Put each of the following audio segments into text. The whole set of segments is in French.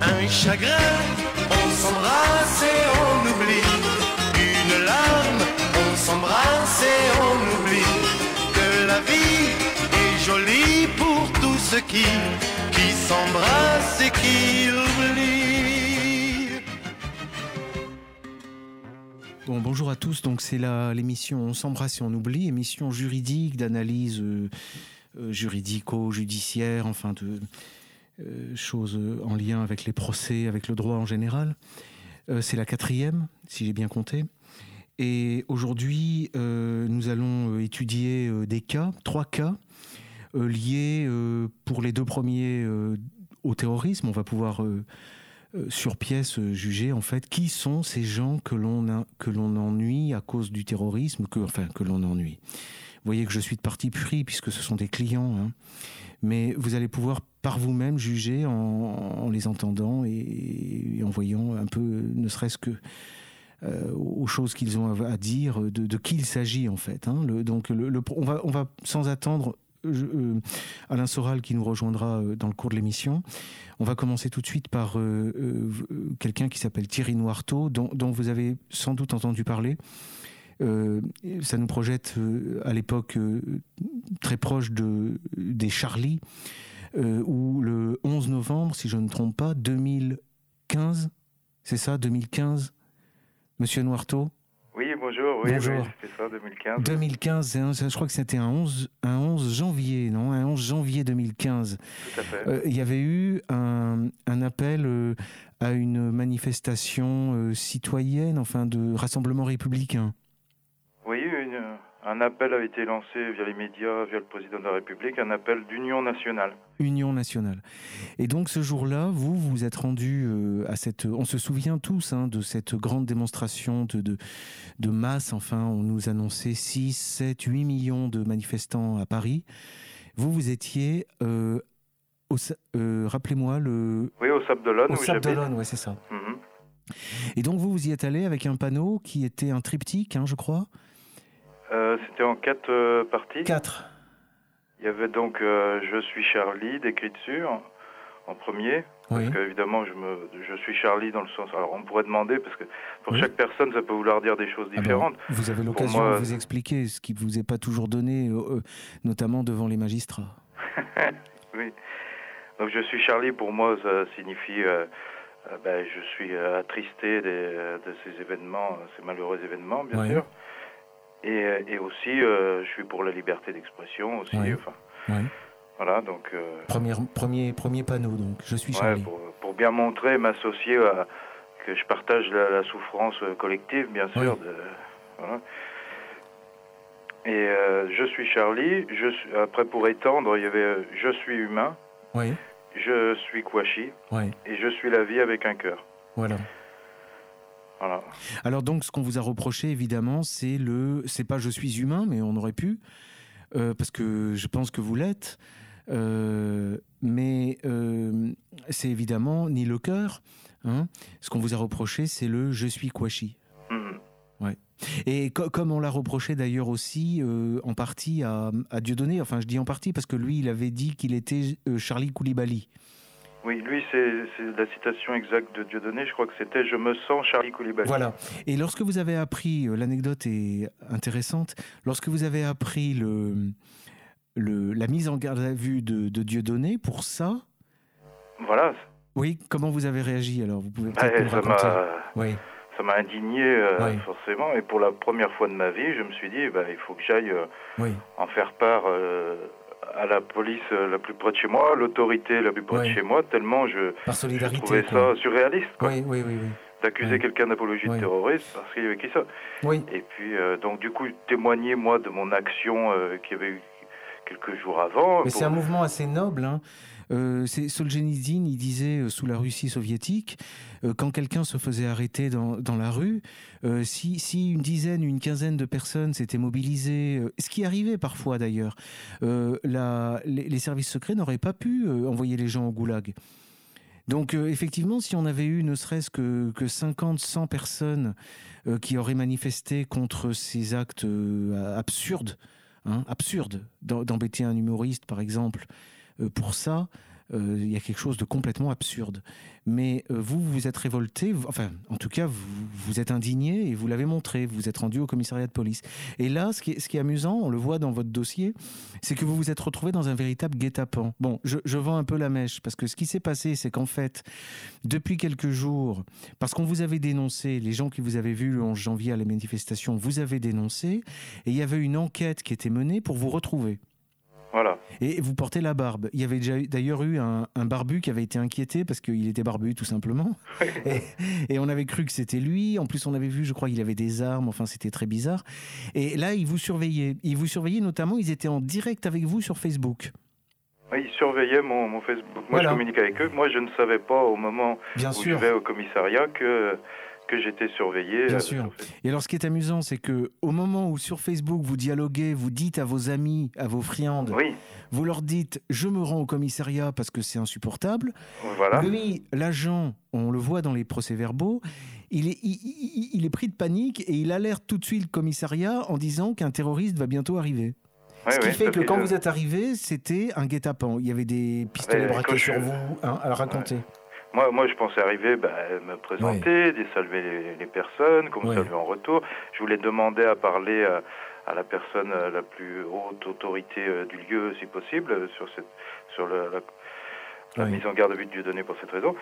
Un chagrin, on s'embrasse et on oublie. Une larme, on s'embrasse et on oublie. Que la vie est jolie pour tous ceux qui, qui s'embrassent et qui oublient. Bon, bonjour à tous, donc c'est l'émission On s'embrasse et on oublie, émission juridique, d'analyse euh, euh, juridico-judiciaire, enfin de euh, choses en lien avec les procès, avec le droit en général. C'est la quatrième, si j'ai bien compté. Et aujourd'hui, nous allons étudier des cas, trois cas, liés pour les deux premiers au terrorisme. On va pouvoir sur pièce euh, juger en fait qui sont ces gens que l'on que l'on ennuie à cause du terrorisme, que enfin que l'on ennuie. Vous voyez que je suis de parti pris puisque ce sont des clients, hein. mais vous allez pouvoir par vous-même juger en, les entendant et, en voyant un peu, ne serait-ce que euh, aux choses qu'ils ont à, dire, de, qui il s'agit en fait. hein. Donc on, va, on va sans attendre euh, Alain Soral qui nous rejoindra euh, dans le cours de l'émission. On va commencer tout de suite par euh, quelqu'un qui s'appelle Thierry Noirteau, dont, vous avez sans doute entendu parler. Ça nous projette à l'époque très proche de, des Charlie, où le 11 novembre, si je ne me trompe pas, 2015, c'est ça, 2015, Monsieur Noirteau? Bonjour. Oui, Bonjour. oui, ça, 2015. 2015, c'est un- je crois que c'était un 11, un 11 janvier, non Un 11 janvier 2015. Tout à fait. Euh, Il y avait eu un, un appel euh, à une manifestation euh, citoyenne, enfin de rassemblement républicain. Oui, une- un appel a été lancé via les médias, via le président de la République, un appel d'union nationale. Union nationale. Et donc ce jour-là, vous vous êtes rendu euh, à cette. On se souvient tous hein, de cette grande démonstration de, de, de masse. Enfin, on nous annonçait 6, 7, 8 millions de manifestants à Paris. Vous, vous étiez. euh, euh, Rappelez-moi le. Oui, au Sable d'Olonne, Au Sable d'Olonne, ouais, c'est ça. Mhm. Et donc vous, vous y êtes allé avec un panneau qui était un triptyque, hein, je crois? Euh, c'était en quatre euh, parties. Quatre. Il y avait donc euh, Je suis Charlie décrit dessus en, premier. Oui. Parce qu'évidemment, je, me, je suis Charlie dans le sens. Alors, on pourrait demander, parce que pour Oui. chaque personne, ça peut vouloir dire des choses Ah ben, différentes. vous avez l'occasion de vous expliquer ce qui ne vous est pas toujours donné, notamment devant les magistrats. oui. Donc, je suis Charlie, pour moi, ça signifie. ben, je suis attristé des- de ces événements, ces malheureux événements, bien sûr. Et, euh, et aussi, euh, je suis pour la liberté d'expression aussi. Ouais. Enfin, Ouais. voilà, donc. euh, Premier, premier, premier panneau, donc. Je suis Charlie. pour, pour bien montrer, m'associer à que je partage la, la souffrance collective, bien sûr. de- voilà. Et euh, je suis Charlie. Je suis, après, pour étendre, il y avait euh, je suis humain, Oui, je suis Kouachi oui, et je suis la vie avec un cœur. voilà. Voilà. Alors donc, ce qu'on vous a reproché, évidemment, c'est le, c'est pas je suis humain, mais on aurait pu, euh, parce que je pense que vous l'êtes. Euh, mais euh, c'est évidemment ni le cœur. hein. Ce qu'on vous a reproché, c'est le je suis Kouachi. Mhm. Et co- comme on l'a reproché d'ailleurs aussi euh, en partie à, à Dieudonné, enfin je dis en partie parce que lui il avait dit qu'il était Charlie Koulibaly. Oui, lui, c'est la citation exacte de Dieudonné. Je crois que c'était Je me sens Charlie Koulibaly. Voilà. Et lorsque vous avez appris, euh, l'anecdote est intéressante, lorsque vous avez appris le, le, la mise en garde à vue de, de Dieudonné pour ça, Voilà. oui, comment vous avez réagi alors? Vous pouvez peut-être ça raconter. Oui, Ça m'a indigné euh, Oui. forcément et pour la première fois de ma vie, je me suis dit bah, il faut que j'aille euh, oui, en faire part euh, à la police euh, la plus près de chez moi, l'autorité la plus près Oui. de chez moi, tellement je, par je solidarité. trouvais quoi. ça surréaliste quoi, Oui, oui, oui, oui. d'accuser quelqu'un d'apologie Oui. de terroriste parce qu'il y avait qui ça. Oui, Et puis euh, donc du coup témoigner moi de mon action euh, qui avait eu quelques jours avant. Mais pour- c'est un mouvement assez noble. Hein. Euh, Solzhenitsyn, il disait euh, sous la Russie soviétique, euh, quand quelqu'un se faisait arrêter dans, dans la rue, euh, si, si une dizaine, une quinzaine de personnes s'étaient mobilisées, ce qui arrivait parfois d'ailleurs, les, les services secrets n'auraient pas pu envoyer les gens au goulag. Donc effectivement, si on avait eu ne serait-ce que, que 50, 100 personnes qui auraient manifesté contre ces actes absurdes, hein, absurde d'embêter un humoriste, par exemple, pour ça. Euh, il y a quelque chose de complètement absurde. Mais euh, vous, vous êtes révolté, enfin, en tout cas, vous vous êtes indigné et vous l'avez montré, vous êtes rendu au commissariat de police. Et là, ce qui est, ce qui est amusant, on le voit dans votre dossier, c'est que vous vous êtes retrouvé dans un véritable guet-apens. Bon, je, je vends un peu la mèche, parce que ce qui s'est passé, c'est qu'en fait, depuis quelques jours, parce qu'on vous avait dénoncé, les gens qui vous avaient vu le 11 janvier à la manifestation, vous avez dénoncé, et il y avait une enquête qui était menée pour vous retrouver. Voilà. Et vous portez la barbe. Il y avait déjà d'ailleurs eu un, barbu qui avait été inquiété parce qu'il était barbu tout simplement. et, on avait cru que c'était lui. En plus, on avait vu, je crois, qu'il avait des armes. Enfin, c'était très bizarre. Et là, il vous surveillait. Il vous surveillait notamment. Ils étaient en direct avec vous sur Facebook. Oui, ils surveillaient mon, Facebook. Moi, je communiquais avec eux. Moi, je ne savais pas au moment Bien où sûr. je vais au commissariat que que j'étais surveillé. Bien euh, sûr. Et alors, ce qui est amusant, c'est que au moment où sur Facebook vous dialoguez, vous dites à vos amis, à vos friandes, oui. vous leur dites je me rends au commissariat parce que c'est insupportable. Voilà. Lui, l'agent, on le voit dans les procès-verbaux, il est, il, est pris de panique et il alerte tout de suite le commissariat en disant qu'un terroriste va bientôt arriver. Ce qui fait que quand vous êtes arrivé, c'était un guet-apens. Il y avait des pistolets braqués sur vous. Hein, à raconter. Moi, moi, je pensais arriver, bah, me présenter, oui. saluer les, personnes, comme saluer en retour. Je voulais demander à parler à, la personne euh, la plus haute autorité euh, du lieu, si possible, sur cette, sur le, la, mise en garde à vue de Dieu donné pour cette raison,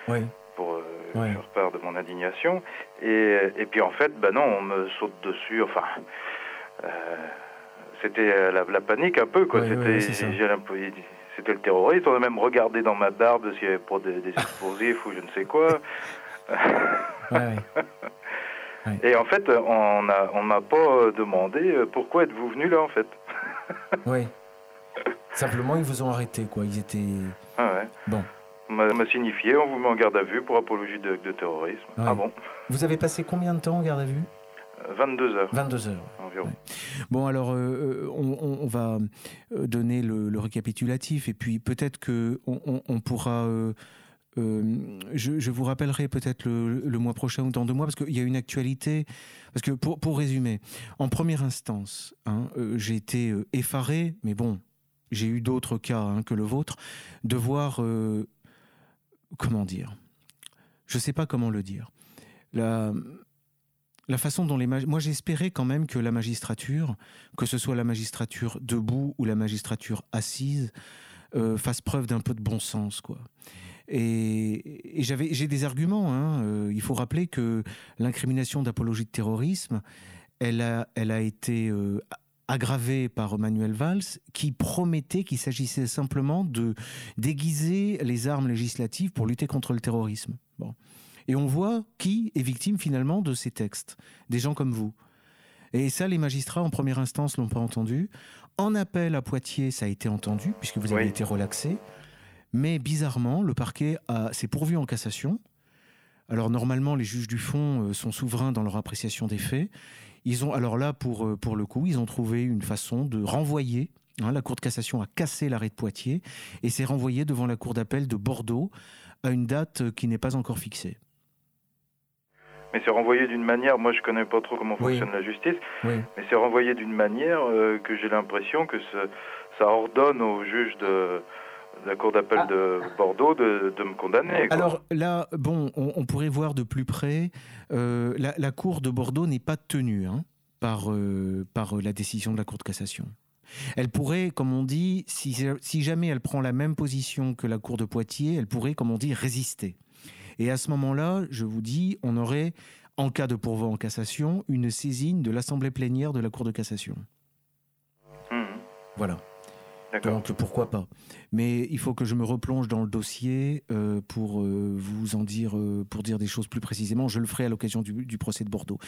pour euh, faire part de mon indignation. Et, et puis en fait, bah non, on me saute dessus. Enfin. Euh, c'était la, la, panique un peu quoi. c'était c'était le terroriste. On a même regardé dans ma barbe s'il y avait pas des, explosifs ou je ne sais quoi. Et en fait, on on m'a pas demandé euh, pourquoi êtes-vous venu là en fait. oui. Simplement, ils vous ont arrêté quoi. Ils étaient. Ah ouais. Bon. On m'a signifié, on vous met en garde à vue pour apologie de, de terrorisme. Ah bon. Vous avez passé combien de temps en garde à vue? 22 heures. 22 heures. Environ. Bon, alors, euh, euh, on, va euh, donner le, récapitulatif et puis peut-être que on, pourra. je, vous rappellerai peut-être le, mois prochain ou dans deux mois parce qu'il y a une actualité. Parce que pour, pour résumer, en première instance, hein, j'ai été effaré, mais bon, j'ai eu d'autres cas hein, que le vôtre, de voir. comment dire? Je ne sais pas comment le dire. La, la façon dont les moi j'espérais quand même que la magistrature, que ce soit la magistrature debout ou la magistrature assise, euh, fasse preuve d'un peu de bon sens, quoi. Et, j'avais, j'ai des arguments. Hein. Euh, il faut rappeler que l'incrimination d'apologie de terrorisme, elle a, elle a été euh, aggravée par Manuel Valls, qui promettait qu'il s'agissait simplement de déguiser les armes législatives pour lutter contre le terrorisme. Bon. Et on voit qui est victime finalement de ces textes. Des gens comme vous. Et ça, les magistrats en première instance l'ont pas entendu. En appel à Poitiers, ça a été entendu, puisque vous avez été relaxé. Mais bizarrement, le parquet s'est pourvu en cassation. Alors normalement, les juges du fond euh, sont souverains dans leur appréciation des faits. Ils ont, alors là, pour, euh, pour le coup, ils ont trouvé une façon de renvoyer. Hein, la Cour de cassation a cassé l'arrêt de Poitiers et s'est renvoyé devant la Cour d'appel de Bordeaux à une date qui n'est pas encore fixée. Mais c'est renvoyé d'une manière, moi je connais pas trop comment fonctionne la justice, mais c'est renvoyé d'une manière euh, que j'ai l'impression que ça, ordonne au juge de, la Cour d'appel ah. de Bordeaux de, me condamner. Alors là, bon, on, pourrait voir de plus près, euh, la, Cour de Bordeaux n'est pas tenue hein, par, euh, par la décision de la Cour de cassation. Elle pourrait, comme on dit, si, si jamais elle prend la même position que la Cour de Poitiers, elle pourrait, comme on dit, résister. Et à ce moment-là, je vous dis, on aurait, en cas de pourvoi en cassation, une saisine de l'Assemblée plénière de la Cour de cassation. Mmh. Voilà. Donc pourquoi pas. Mais il faut que je me replonge dans le dossier euh, pour euh, vous en dire, euh, pour dire des choses plus précisément. Je le ferai à l'occasion du, procès de Bordeaux.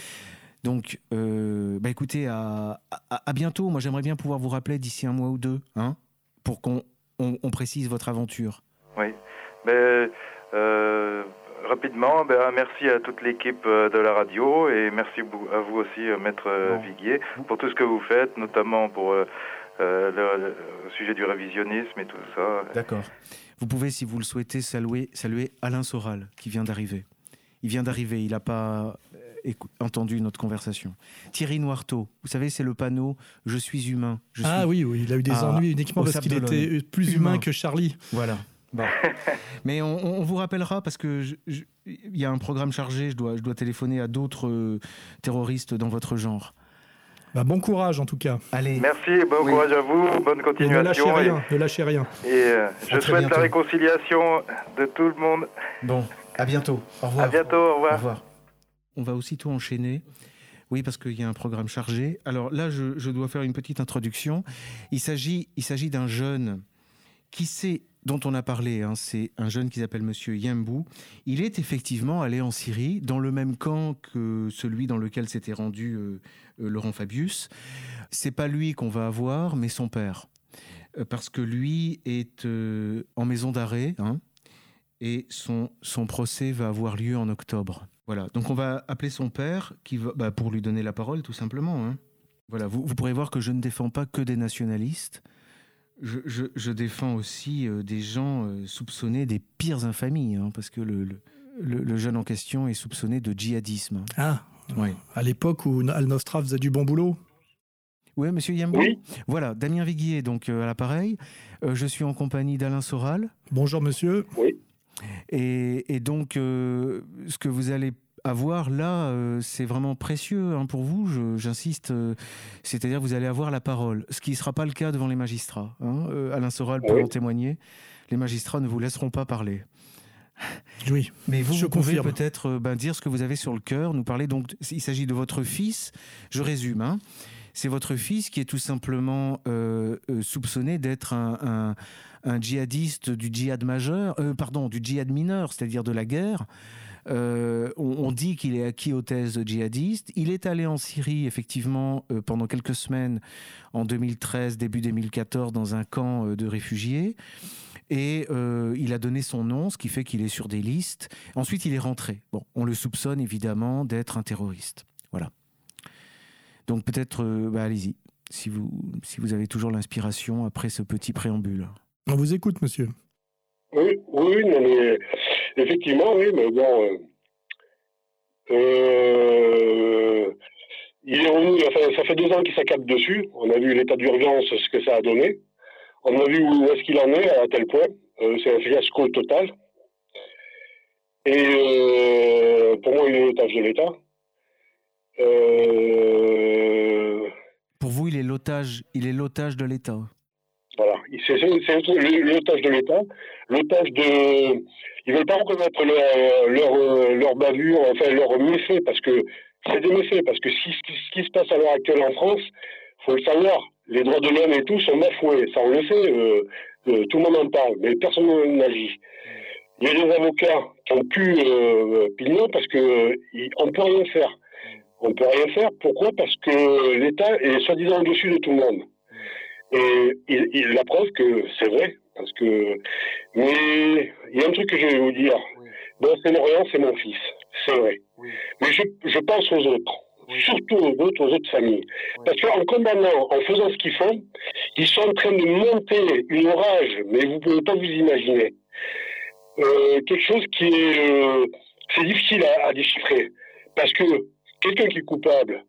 Donc, bah écoutez, à, à, bientôt. Moi, j'aimerais bien pouvoir vous rappeler d'ici un mois ou deux, hein, pour qu'on on, précise votre aventure. Oui, mais rapidement, ben, merci à toute l'équipe euh, de la radio et merci à vous aussi, euh, Maître euh, Viguier, pour tout ce que vous faites, notamment pour le, sujet du révisionnisme et tout ça. D'accord. Vous pouvez, si vous le souhaitez, saluer, saluer Alain Soral, qui vient d'arriver. Il vient d'arriver, il n'a pas... entendu notre conversation. Thierry Noirteau, vous savez, c'est le panneau Je suis humain. ah oui, oui, il a eu des ennuis uniquement parce qu'il était plus humain. que Charlie. Voilà. Mais on, vous rappellera parce que il y a un programme chargé. Je dois, je dois téléphoner à d'autres euh, terroristes dans votre genre. Bah, bon courage en tout cas. Allez. Merci, bon courage à vous, bonne continuation. ne lâchez rien, ne lâchez rien. Et euh, je souhaite la réconciliation de tout le monde. Bon, à bientôt. Au revoir. À bientôt, au revoir. Au revoir. On va aussitôt enchaîner. Oui, parce qu'il y a un programme chargé. Alors là, je, je dois faire une petite introduction. Il s'agit, il s'agit d'un jeune qui sait dont on a parlé, hein, c'est un jeune qui s'appelle Monsieur Yambou. Il est effectivement allé en Syrie, dans le même camp que celui dans lequel s'était rendu euh, euh, Laurent Fabius. C'est pas lui qu'on va avoir, mais son père, euh, parce que lui est en maison d'arrêt, hein, et son son procès va avoir lieu en octobre. Voilà. Donc on va appeler son père, qui va, bah, pour lui donner la parole, tout simplement. Hein. Voilà. Vous, vous pourrez voir que je ne défends pas que des nationalistes je, défends aussi euh, des gens euh, soupçonnés des pires infamies, hein, parce que le, le, jeune en question est soupçonné de djihadisme. Ah, oui. à l'époque où Al-Nostra faisait du bon boulot Oui, monsieur Yambou. Oui. Voilà, Damien Viguier, donc euh, à l'appareil. je suis en compagnie d'Alain Soral. Bonjour, monsieur. Oui. Et, et donc, ce que vous allez avoir là, euh, c'est vraiment précieux hein, pour vous, j'insiste. Euh, c'est-à-dire vous allez avoir la parole, ce qui ne sera pas le cas devant les magistrats. Hein. Euh, Alain Soral peut en témoigner. Les magistrats ne vous laisseront pas parler. Oui, mais vous, je pouvez peut-être ben, dire ce que vous avez sur le cœur, nous parler. Donc, il s'agit de votre fils. Je résume. Hein. C'est votre fils qui est tout simplement soupçonné d'être un, un, djihadiste du djihad majeur, pardon, du djihad mineur, c'est-à-dire de la guerre. Euh, on, dit qu'il est acquis aux thèses djihadistes. Il est allé en Syrie, effectivement, euh, pendant quelques semaines, en 2013, début 2014, dans un camp euh, de réfugiés. Et il a donné son nom, ce qui fait qu'il est sur des listes. Ensuite, il est rentré. Bon, on le soupçonne évidemment d'être un terroriste. Voilà. Donc peut-être, bah, allez-y, si vous, si vous avez toujours l'inspiration après ce petit préambule. On vous écoute, monsieur. Oui, oui, non, mais Effectivement, oui, mais bon. Euh, euh, il est ça fait deux ans qu'il s'accable dessus. On a vu l'état d'urgence, ce que ça a donné. On a vu où est-ce qu'il en est, à tel point. Euh, c'est un fiasco total. Et pour moi, il est l'otage de l'État. Pour vous, il est il est l'otage de l'État. C'est l'otage de l'État, l'otage de. Ils veulent pas reconnaître leur, leur, leur bavure, enfin leur méfait, parce que c'est des méfaits, parce que ce qui, ce qui se passe à l'heure actuelle en France, faut le savoir, les droits de l'homme et tout sont bafoués, ça on le sait, euh, euh, tout le monde en parle, mais personne n'agit. Il y a des avocats qui ont pu euh, parce que euh, on peut rien faire. On peut rien faire. Pourquoi? Parce que l'État est soi-disant au-dessus de tout le monde. Et il, la preuve que c'est vrai, parce que. Mais il y a un truc que je vais vous dire. Bon, c'est Lorient, c'est mon fils, c'est vrai. Mais je, je, pense aux autres, surtout aux autres, aux autres familles. Parce qu'en condamnant, en faisant ce qu'ils font, ils sont en train de monter une rage, mais vous ne pouvez pas vous imaginer. Euh, quelque chose qui est. Euh, c'est difficile à, à déchiffrer. Parce que quelqu'un qui est coupable,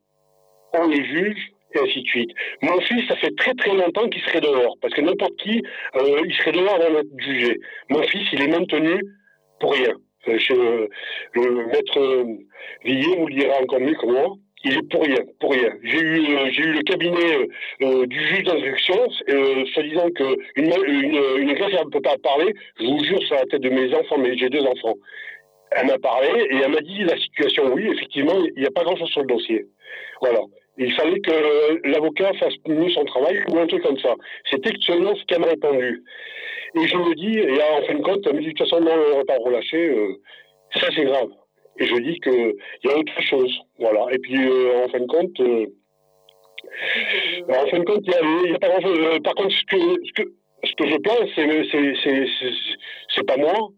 on les juge, et ainsi de suite. Mon fils, ça fait très très longtemps qu'il serait dehors, parce que n'importe qui, euh, il serait dehors avant d'être jugé. Mon fils, il est maintenu pour rien. Euh, le maître euh, Villiers vous le dira encore mieux que moi. Il est pour rien, pour rien. J'ai eu, j'ai eu le cabinet du juge d'instruction, se disant que une, une, une ne peut pas parler. Je vous jure sur la tête de mes enfants, mais j'ai deux enfants. Elle m'a parlé et elle m'a dit la situation. Oui, effectivement, il n'y a pas grand-chose sur le dossier. Voilà. Il fallait que l'avocat fasse mieux son travail ou un truc comme ça. C'était seulement ce qu'elle m'a répondu. Et je me dis, et en fin de compte, elle me dit, de toute façon, non, on ne va pas relâcher, euh, ça c'est grave. Et je dis qu'il y a autre chose. Voilà. Et puis, euh, en fin de compte, euh, en fin de compte, il n'y a, pas grand-chose. par contre, ce que, ce que, ce que je pense, c'est, c'est, c'est, pas moi.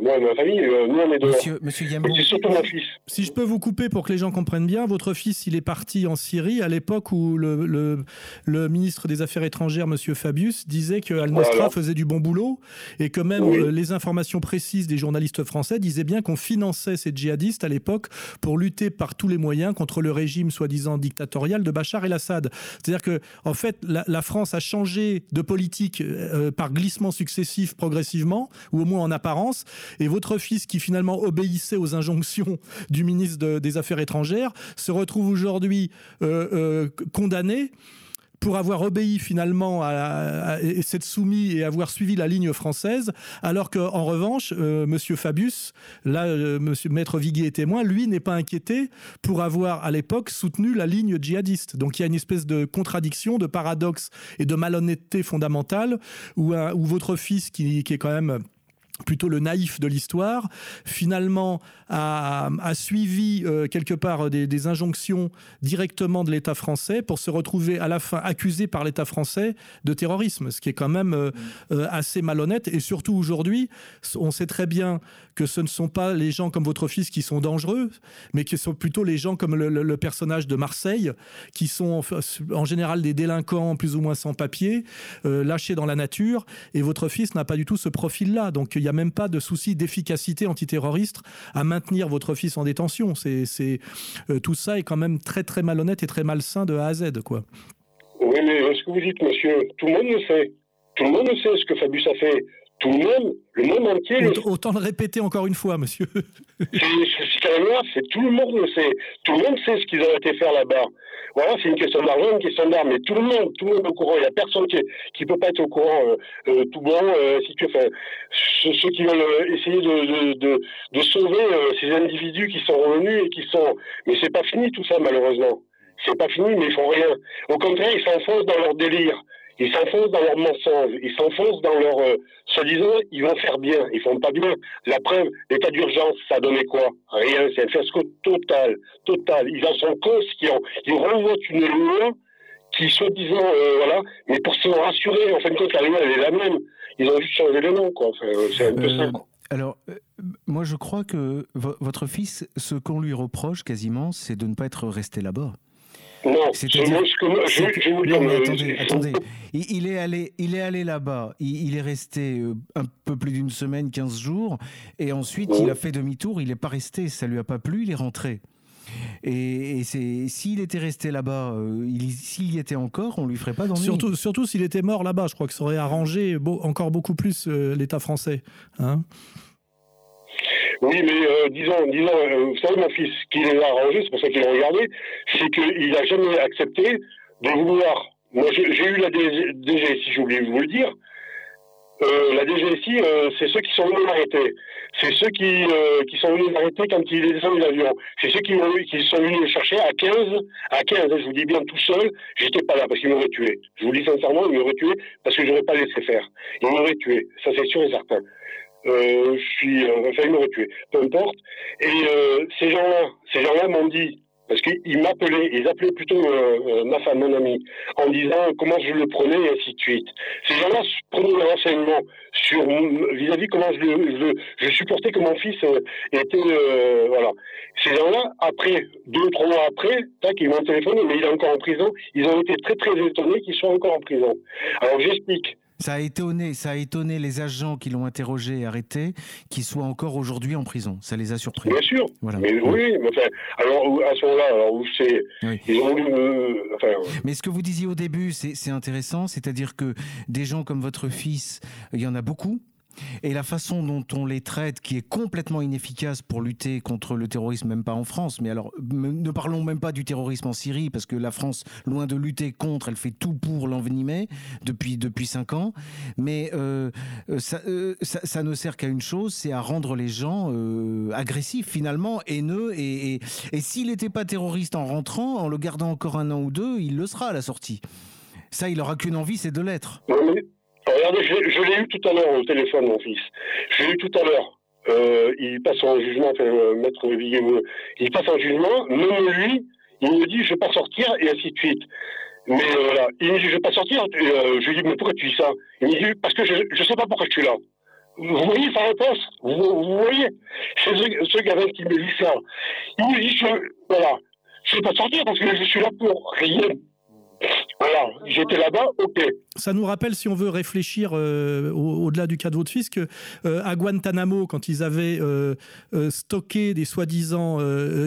Moi et ma famille, euh, nous on est dehors. Monsieur, monsieur C'est surtout mon fils. Si je peux vous couper pour que les gens comprennent bien, votre fils, il est parti en Syrie à l'époque où le, le, le, ministre des Affaires étrangères, monsieur Fabius, disait que Al-Nosra faisait du bon boulot et que même euh, les informations précises des journalistes français disaient bien qu'on finançait ces djihadistes à l'époque pour lutter par tous les moyens contre le régime soi-disant dictatorial de Bachar el-Assad. C'est-à-dire que, en fait, la, France a changé de politique euh, par glissement successif progressivement, ou au moins en apparence et votre fils, qui finalement obéissait aux injonctions du ministre des Affaires étrangères, se retrouve aujourd'hui euh, euh, condamné pour avoir obéi finalement à, et s'être soumis et avoir suivi la ligne française, alors qu'en revanche, euh, Monsieur Fabius, là, Monsieur Maître Viguier est témoin, lui n'est pas inquiété pour avoir à l'époque soutenu la ligne djihadiste. Donc il y a une espèce de contradiction, de paradoxe et de malhonnêteté fondamentale où, votre fils, qui est quand même plutôt le naïf de l'histoire, finalement a, suivi euh, quelque part des, injonctions directement de l'État français pour se retrouver à la fin accusé par l'État français de terrorisme, ce qui est quand même euh, euh, assez malhonnête. Et surtout aujourd'hui, on sait très bien que ce ne sont pas les gens comme votre fils qui sont dangereux, mais ce sont plutôt les gens comme le, personnage de Marseille, qui sont en, général des délinquants plus ou moins sans papier, lâchés dans la nature. Et votre fils n'a pas du tout ce profil-là. Donc il n'y même pas de souci d'efficacité antiterroriste à maintenir votre fils en détention. C'est, euh, tout ça est quand même très très malhonnête et très malsain de A à Z, quoi. Oui, mais ce que vous dites, monsieur, tout le monde le sait. Tout le monde le sait ce que Fabius a fait tout le monde, le monde entier. Autant le répéter encore une fois, monsieur. c'est c'est tout le monde le sait. Tout le monde sait ce qu'ils ont été faire là-bas. Voilà, c'est une question d'argent, une question d'armes. Mais tout le monde, tout le monde est au courant. Il n'y a personne qui ne peut pas être au courant euh, euh, tout bon. Euh, si tu, enfin, ceux, ceux, qui veulent essayer de, de, de, sauver ces individus qui sont revenus et qui sont. Mais c'est pas fini tout ça, malheureusement. C'est pas fini, mais ils font rien. Au contraire, ils s'enfoncent dans leur délire. Ils s'enfoncent dans leurs mensonges, ils s'enfoncent dans leur euh, soi-disant, ils vont faire bien, ils font pas bien. La preuve, l'état d'urgence, ça donné quoi? Rien, c'est un fiasco total, total. Ils en sont conscients. Ils revotent une loi qui, soi-disant, euh, voilà, mais pour se rassurer, en fin de compte, la loi, elle est la même. Ils ont juste changé le nom, quoi. Euh, c'est un peu ça. Alors, moi, je crois que votre fils, ce qu'on lui reproche quasiment, c'est de ne pas être resté là-bas. Non, c'est ce que je, je vous dire, attendez, attendez. Il, est allé, il est allé là-bas. Il, est resté euh, un peu plus d'une semaine, 15 jours, et ensuite il a fait demi-tour. Il n'est pas resté. Ça lui a pas plu. Il est rentré. Et, c'est s'il était resté là-bas, euh, s'il y était encore, on lui ferait pas d'ennui. Surtout, surtout s'il était mort là-bas, je crois que ça aurait arrangé encore beaucoup plus euh, l'État français. Hein oui, mais euh, disons, disons euh, vous savez, mon fils, qui l'a arrangé, c'est pour ça qu'il l'a regardé, c'est qu'il n'a jamais accepté de vouloir. Moi, j'ai eu la DGSI, j'ai oublié de vous le dire. Euh, la DGSI, c'est ceux qui sont venus l'arrêter. C'est ceux qui, qui sont venus l'arrêter quand il est descendu l'avion. C'est ceux qui, qui sont venus le chercher à 15, à 15, je vous dis bien tout seul, j'étais pas là parce qu'il m'aurait tué. Je vous dis sincèrement, il m'aurait tué parce que je n'aurais pas laissé faire. Il m'aurait tué, ça c'est sûr et certain euh, je suis euh, failli me tuer, peu importe. Et euh, ces gens-là, ces gens-là m'ont dit, parce qu'ils m'appelaient, ils appelaient plutôt euh, euh, ma femme, mon ami, en disant comment je le prenais et ainsi de suite. Ces gens-là prenaient des renseignements sur vis-à-vis comment je, le, je, supportais que mon fils était, voilà. Ces gens-là, après deux trois mois après, tac, ils m'ont téléphoné, mais il est encore en prison. Ils ont été très très étonnés qu'il soit encore en prison. Alors j'explique. Ça a étonné, ça a étonné les agents qui l'ont interrogé et arrêté, qu'ils soient encore aujourd'hui en prison. Ça les a surpris. Bien sûr. Voilà. Mais, oui, mais enfin, alors à ce moment-là, alors c'est, ils ont voulu mais ce que vous disiez au début, c'est intéressant, c'est-à-dire que des gens comme votre fils, il y en a beaucoup et la façon dont on les traite, qui est complètement inefficace pour lutter contre le terrorisme, même pas en France, mais alors ne parlons même pas du terrorisme en Syrie, parce que la France, loin de lutter contre, elle fait tout pour l'envenimer depuis depuis cinq ans. Mais euh, euh, euh, ça, ça, ne sert qu'à une chose, c'est à rendre les gens agressifs finalement, haineux. Et, et, s'il n'était pas terroriste en rentrant, en le gardant encore un an ou deux, il le sera à la sortie. Ça, il aura qu'une envie, c'est de l'être. Regardez, je, l'ai eu tout à l'heure au téléphone, mon fils. Je l'ai eu tout à l'heure. Euh, il passe en jugement, enfin, euh, maître Villiers, il passe en jugement, même lui, il me dit je ne vais pas sortir, et ainsi de suite. Mais euh, voilà, il me dit je ne vais pas sortir, je lui dis mais pourquoi tu dis ça? Il me dit parce que je ne sais pas pourquoi je suis là. Vous voyez sa réponse? Vous, vous, voyez? C'est ce, ce gamin qui me dit ça. Il me dit, je, voilà, je ne vais pas sortir parce que je suis là pour rien. Voilà, j'étais là-bas, ok. Ça nous rappelle, si on veut réfléchir euh, au-delà du cas de votre fils, que euh, à Guantanamo, quand ils avaient euh, stocké des soi-disant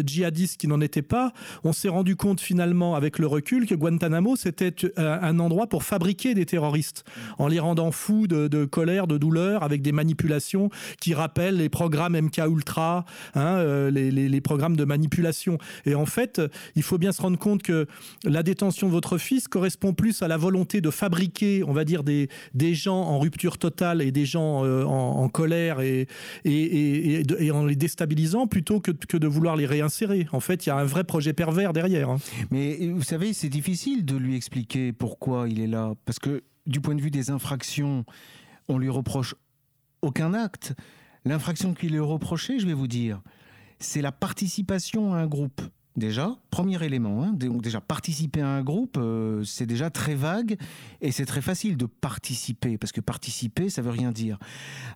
djihadistes qui n'en étaient pas, on s'est rendu compte finalement, avec le recul, que Guantanamo c'était un endroit pour fabriquer des terroristes, en les rendant fous de, colère, de douleur, avec des manipulations qui rappellent les programmes MK Ultra, hein, les programmes de manipulation. Et en fait, il faut bien se rendre compte que la détention de votre fils correspond plus à la volonté de fabriquer, on va dire, des, des gens en rupture totale et des gens euh, en, colère et, et, en les déstabilisant plutôt que, que, de vouloir les réinsérer. En fait, il y a un vrai projet pervers derrière. Hein. Mais vous savez, c'est difficile de lui expliquer pourquoi il est là. Parce que du point de vue des infractions, on lui reproche aucun acte. L'infraction qui lui est reprochée, je vais vous dire, c'est la participation à un groupe. Déjà, premier élément, hein, donc déjà participer à un groupe, euh, c'est déjà très vague et c'est très facile de participer parce que participer, ça veut rien dire.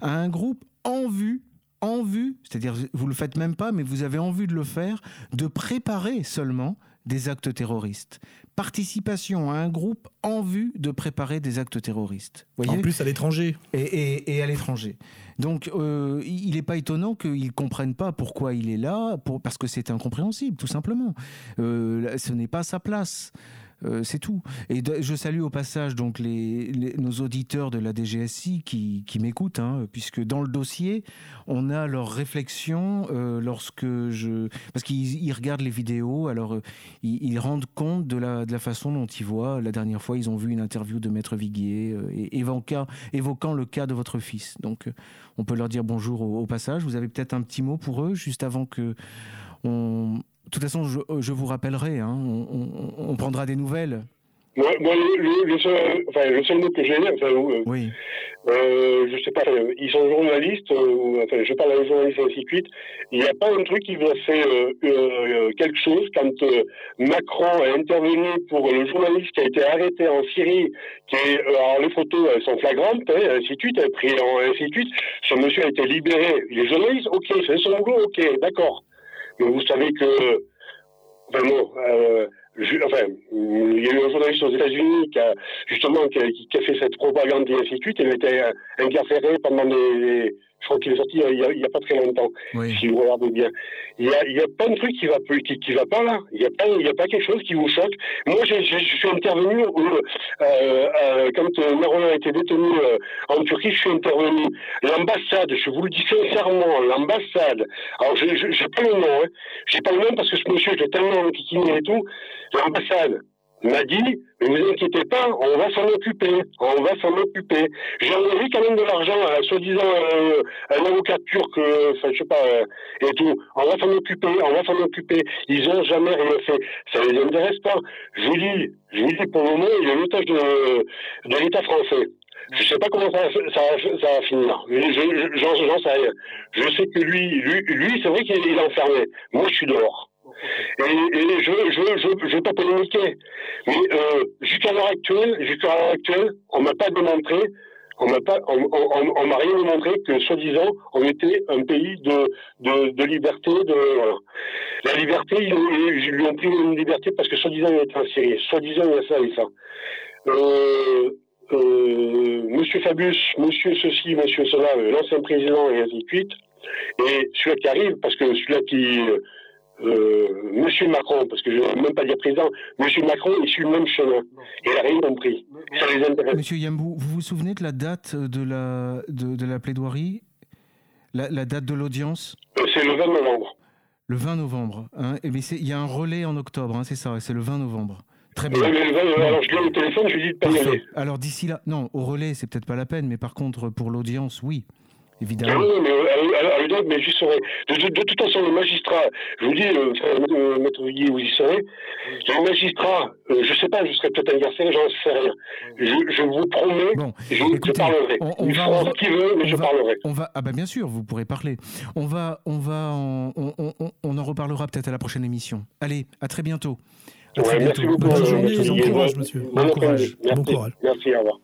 À un groupe en vue, en vue, c'est-à-dire vous le faites même pas, mais vous avez envie de le faire, de préparer seulement des actes terroristes. Participation à un groupe en vue de préparer des actes terroristes. Voyez en plus à l'étranger. Et, et à l'étranger. Donc, euh, il n'est pas étonnant qu'ils ne comprennent pas pourquoi il est là, pour, parce que c'est incompréhensible, tout simplement. Euh, ce n'est pas sa place. Euh, c'est tout. Et je salue au passage donc les, nos auditeurs de la DGSI qui, qui m'écoutent, hein, puisque dans le dossier, on a leurs réflexions euh, lorsque je... Parce qu'ils regardent les vidéos, alors euh, ils, rendent compte de la, de la façon dont ils voient. La dernière fois, ils ont vu une interview de Maître Viguier évoquant, évoquant le cas de votre fils. Donc on peut leur dire bonjour au, au passage. Vous avez peut-être un petit mot pour eux, juste avant que... On, de toute façon, je, je vous rappellerai, hein, on, on, on, prendra des nouvelles. Moi, le, le, seul, enfin, le, seul, mot que j'ai, enfin, euh, oui. euh, je sais pas, ils sont journalistes, euh, enfin, je parle à un journaliste et ainsi de suite. Il n'y a pas un truc qui vous a fait euh, euh, quelque chose quand Macron a intervenu pour le journaliste qui a été arrêté en Syrie, qui est, alors les photos elles sont flagrantes, hein, ainsi de suite, pris en, ainsi de suite. Ce monsieur a été libéré. Les journalistes, ok, c'est son boulot, ok, d'accord. Mais vous savez que, vraiment, euh, enfin, il y a eu un journaliste aux États-Unis qui a justement qui a, qui a, fait cette propagande et ainsi de suite. Il était incarcéré pendant des, je crois qu'il est sorti il n'y a, a, pas très longtemps, oui. si vous regardez bien. Il y a, il y a pas de truc qui va qui, qui va pas là. Il n'y a pas il y a pas quelque chose qui vous choque. Moi, je, je, je suis intervenu euh, euh, quand Maron a été détenu euh, en Turquie. Je suis intervenu. L'ambassade, je vous le dis sincèrement, l'ambassade. Alors, je n'ai pas le nom. Hein. J'ai pas le nom parce que ce monsieur, je l'ai tellement enquiquiné et tout. L'ambassade m'a dit, mais vous inquiétez pas, on va s'en occuper, on va s'en occuper. J'ai envoyé quand même de l'argent à soi-disant euh, un avocat turc, euh, enfin je sais pas, euh, et tout. On va s'en occuper, on va s'en occuper. Ils ont jamais rien fait. Ça les intéresse pas. Je vous dis, je vous dis pour le moment, il est l'otage de, de l'État français. Je sais pas comment ça, ça, ça va finir. J'en je, sais rien. Je sais que lui, lui, lui c'est vrai qu'il est enfermé. Moi, je suis dehors. Et, je je, je, je pas polémiquer, mais euh, jusqu'à l'heure actuelle, jusqu'à l'heure actuelle, on m'a pas démontré, on m'a pas, on, m'a rien démontré que soi-disant on était un pays de, de, liberté, de. La liberté, ils, lui ont pris une liberté parce que soi-disant il était en Syrie, soi-disant il y a ça et ça. Euh, euh, Monsieur Fabius, Monsieur ceci, Monsieur cela, l'ancien président et ainsi de suite. Et celui-là qui arrive, parce que celui-là qui euh, Monsieur Macron, parce que je ne veux même pas dire président, Monsieur Macron il suit le même chemin. Il n'a rien compris. Ça les intéresse. Monsieur Yambou, vous vous souvenez de la date de la, de, de la plaidoirie? La, la, date de l'audience? Euh, C'est le 20 novembre. Le 20 novembre. Hein mais il y a un relais en octobre, hein, c'est ça, c'est le 20 novembre. Très bien. Alors je lui ai au téléphone, je lui dis de pas y aller. Alors d'ici là, non, au relais, c'est peut-être pas la peine, mais par contre, pour l'audience, oui évidemment. Oui, mais l'audience, mais j'y serai. De, de, de, toute façon, le magistrat, je vous dis, euh, euh, maître Villiers, vous y serez. Le magistrat, euh, je ne sais pas, je serai peut-être inversé, j'en sais rien. Je, je, vous promets, bon, je, écoutez, je parlerai. On, on Il va, fera ce qu'il veut, mais je va, parlerai. On va, ah bah bien sûr, vous pourrez parler. On va, on va, en, on, on, on en reparlera peut-être à la prochaine émission. Allez, à très bientôt. À très bientôt. Merci beaucoup. Bonne journée, bon courage, monsieur. Bon, bon courage. Merci. Bon courage. Merci, au revoir.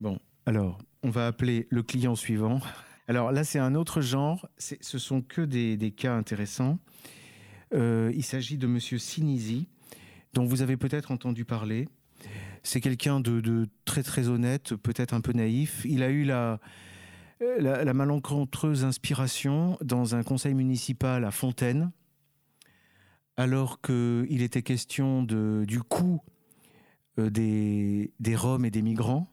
Bon, alors, on va appeler le client suivant. Alors là, c'est un autre genre. Ce sont que des, cas intéressants. Euh, il s'agit de Monsieur Sinisi, dont vous avez peut-être entendu parler. C'est quelqu'un de, très très honnête, peut-être un peu naïf. Il a eu la, malencontreuse inspiration dans un conseil municipal à Fontaine, alors qu'il était question du coût euh, des Roms et des migrants,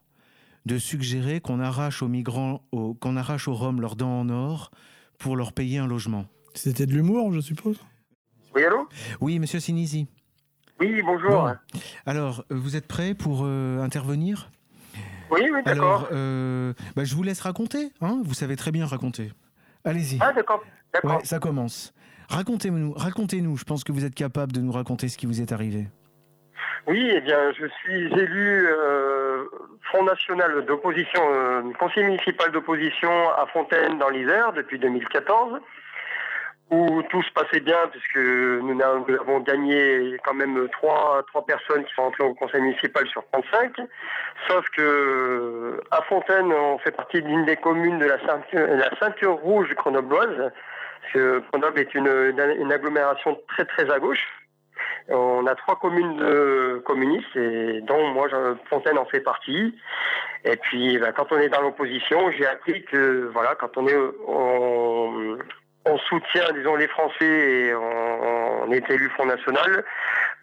de suggérer qu'on arrache aux migrants, qu'on arrache aux Roms leurs dents en or pour leur payer un logement. C'était de l'humour, je suppose? Oui, allô? Oui, monsieur Sinisi. Oui, bonjour. Alors, euh, vous êtes prêt pour euh, intervenir? Oui, oui, d'accord. Alors, euh, bah, je vous laisse raconter. Hein vous savez très bien raconter. Allez-y. Ah, d'accord. Ouais, ça commence. Racontez-nous, racontez-nous. Je pense que vous êtes capable de nous raconter ce qui vous est arrivé. Oui, eh bien, je suis élu Front National d'opposition, conseiller municipal d'opposition à Fontaine dans l'Isère depuis 2014 où tout se passait bien puisque nous avons gagné quand même trois, trois personnes qui sont entrées au conseil municipal sur 35. Sauf que à Fontaine, on fait partie d'une des communes de la ceinture, la ceinture rouge grenobloise. Parce que Grenoble est une, une agglomération très très à gauche. On a trois communes communistes et dont moi Fontaine en fait partie. Et puis bah, quand on est dans l'opposition, j'ai appris que voilà quand on est on, on soutient, disons, les Français et on, est élu Front National,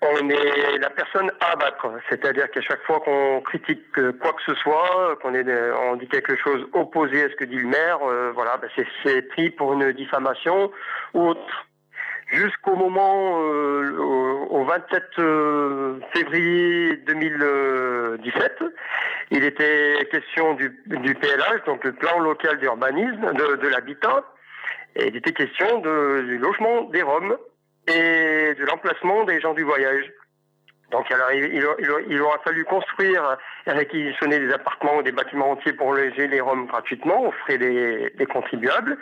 on est la personne à abattre. C'est-à-dire qu'à chaque fois qu'on critique quoi que ce soit, qu'on on dit quelque chose opposé à ce que dit le maire, euh, voilà, ben c'est pris pour une diffamation ou autre. Jusqu'au moment, euh, au, 27 euh, février 2017, il était question du, PLH, donc le plan local d'urbanisme, de, l'habitat, et il était question du logement des Roms et de l'emplacement des gens du voyage. Donc alors, il, aura fallu construire et réquisitionner des appartements ou des bâtiments entiers pour loger les Roms gratuitement, aux frais des, des contribuables.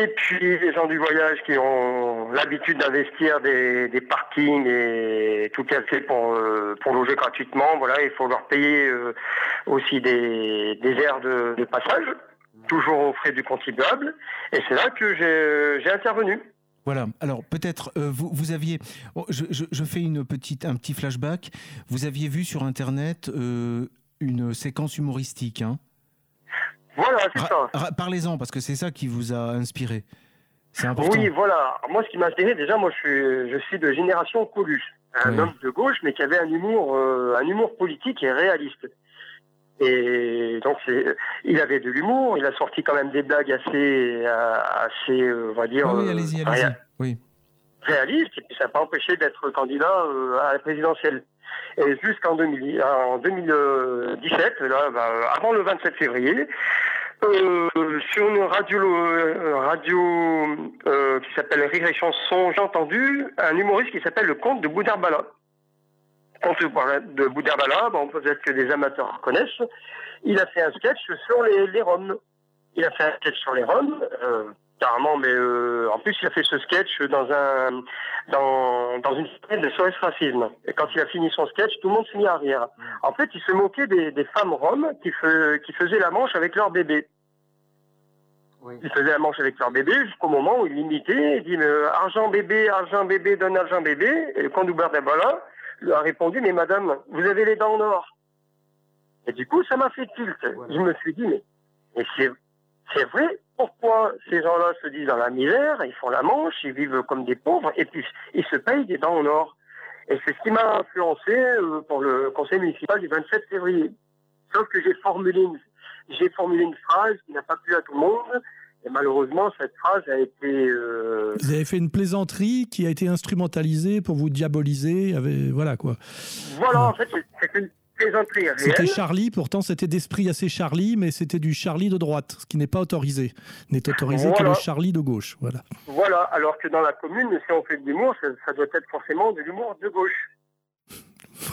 Et puis les gens du voyage qui ont l'habitude d'investir des, parkings et tout casser pour, euh, pour loger gratuitement, voilà, il faut leur payer euh, aussi des, des aires de, passage toujours aux frais du contribuable. Et c'est là que j'ai intervenu. Voilà. Alors peut-être euh, vous, vous, aviez, oh, je, fais une petite, un petit flashback. Vous aviez vu sur internet euh, une séquence humoristique, hein Voilà, c'est ça. Parlez-en parce que c'est ça qui vous a inspiré. C'est important. Oui, voilà. Moi, ce qui m'a inspiré, déjà, moi, je suis, je suis de génération Coluche, un homme de gauche, mais qui avait un humour, euh, un humour politique et réaliste. Et donc, il avait de l'humour, il a sorti quand même des blagues assez, assez euh, on va dire, oui, euh, réalistes, et puis ça n'a pas empêché d'être candidat euh, à la présidentielle. Et jusqu'en 2017, là, bah, avant le 27 février, euh, sur une radio, radio euh, qui s'appelle Rire et Chanson, j'ai entendu un humoriste qui s'appelle le comte de Boudarbala de Boudarbala, bon, peut-être que des amateurs connaissent, il a fait un sketch sur les, Roms. Il a fait un sketch sur les Roms, euh, carrément, mais euh, en plus il a fait ce sketch dans un dans, dans une scène de SOS Racisme. Et quand il a fini son sketch, tout le monde s'est mis à rire. En fait, il se moquait des, des femmes roms qui, qui faisaient la manche avec leur bébé. Oui. Ils faisaient la manche avec leur bébé jusqu'au moment où il imitait, il dit euh, argent bébé, argent bébé, donne argent bébé. Et quand Boudarbala, lui a répondu, mais madame, vous avez les dents en or. Et du coup, ça m'a fait tilt. Je me suis dit, mais, mais c'est, c'est vrai, pourquoi ces gens-là se disent dans la misère, ils font la manche, ils vivent comme des pauvres, et puis ils se payent des dents en or. Et c'est ce qui m'a influencé euh, pour le conseil municipal du 27 février. Sauf que j'ai formulé une, j'ai formulé une phrase qui n'a pas plu à tout le monde, et malheureusement, cette phrase a été. Euh, vous avez fait une plaisanterie qui a été instrumentalisée pour vous diaboliser. Avec... Voilà quoi. Voilà, en fait, c'est une plaisanterie C'était Charlie, pourtant c'était d'esprit assez Charlie, mais c'était du Charlie de droite, ce qui n'est pas autorisé. N'est autorisé que le Charlie de gauche. Voilà. Voilà, alors que dans la commune, si on fait de l'humour, ça, ça, doit être forcément de l'humour de gauche.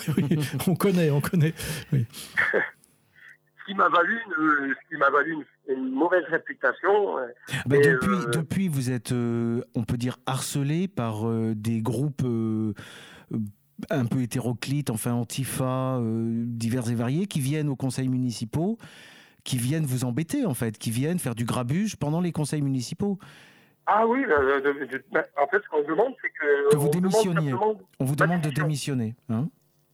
oui, on connaît, on connaît. Oui. ce qui m'a valu, une, ce qui m'a valu une une mauvaise réputation. Euh, bah, depuis, euh, depuis, vous êtes, euh, on peut dire, harcelé par des groupes un peu hétéroclites, enfin antifa, divers et variés, qui viennent aux conseils municipaux, qui viennent vous embêter, en fait, qui viennent faire du grabuge pendant les conseils municipaux. Ah oui, bah, en fait, ce qu'on demande, c'est que. Que vous démissionniez. On vous demande de démissionner. Hein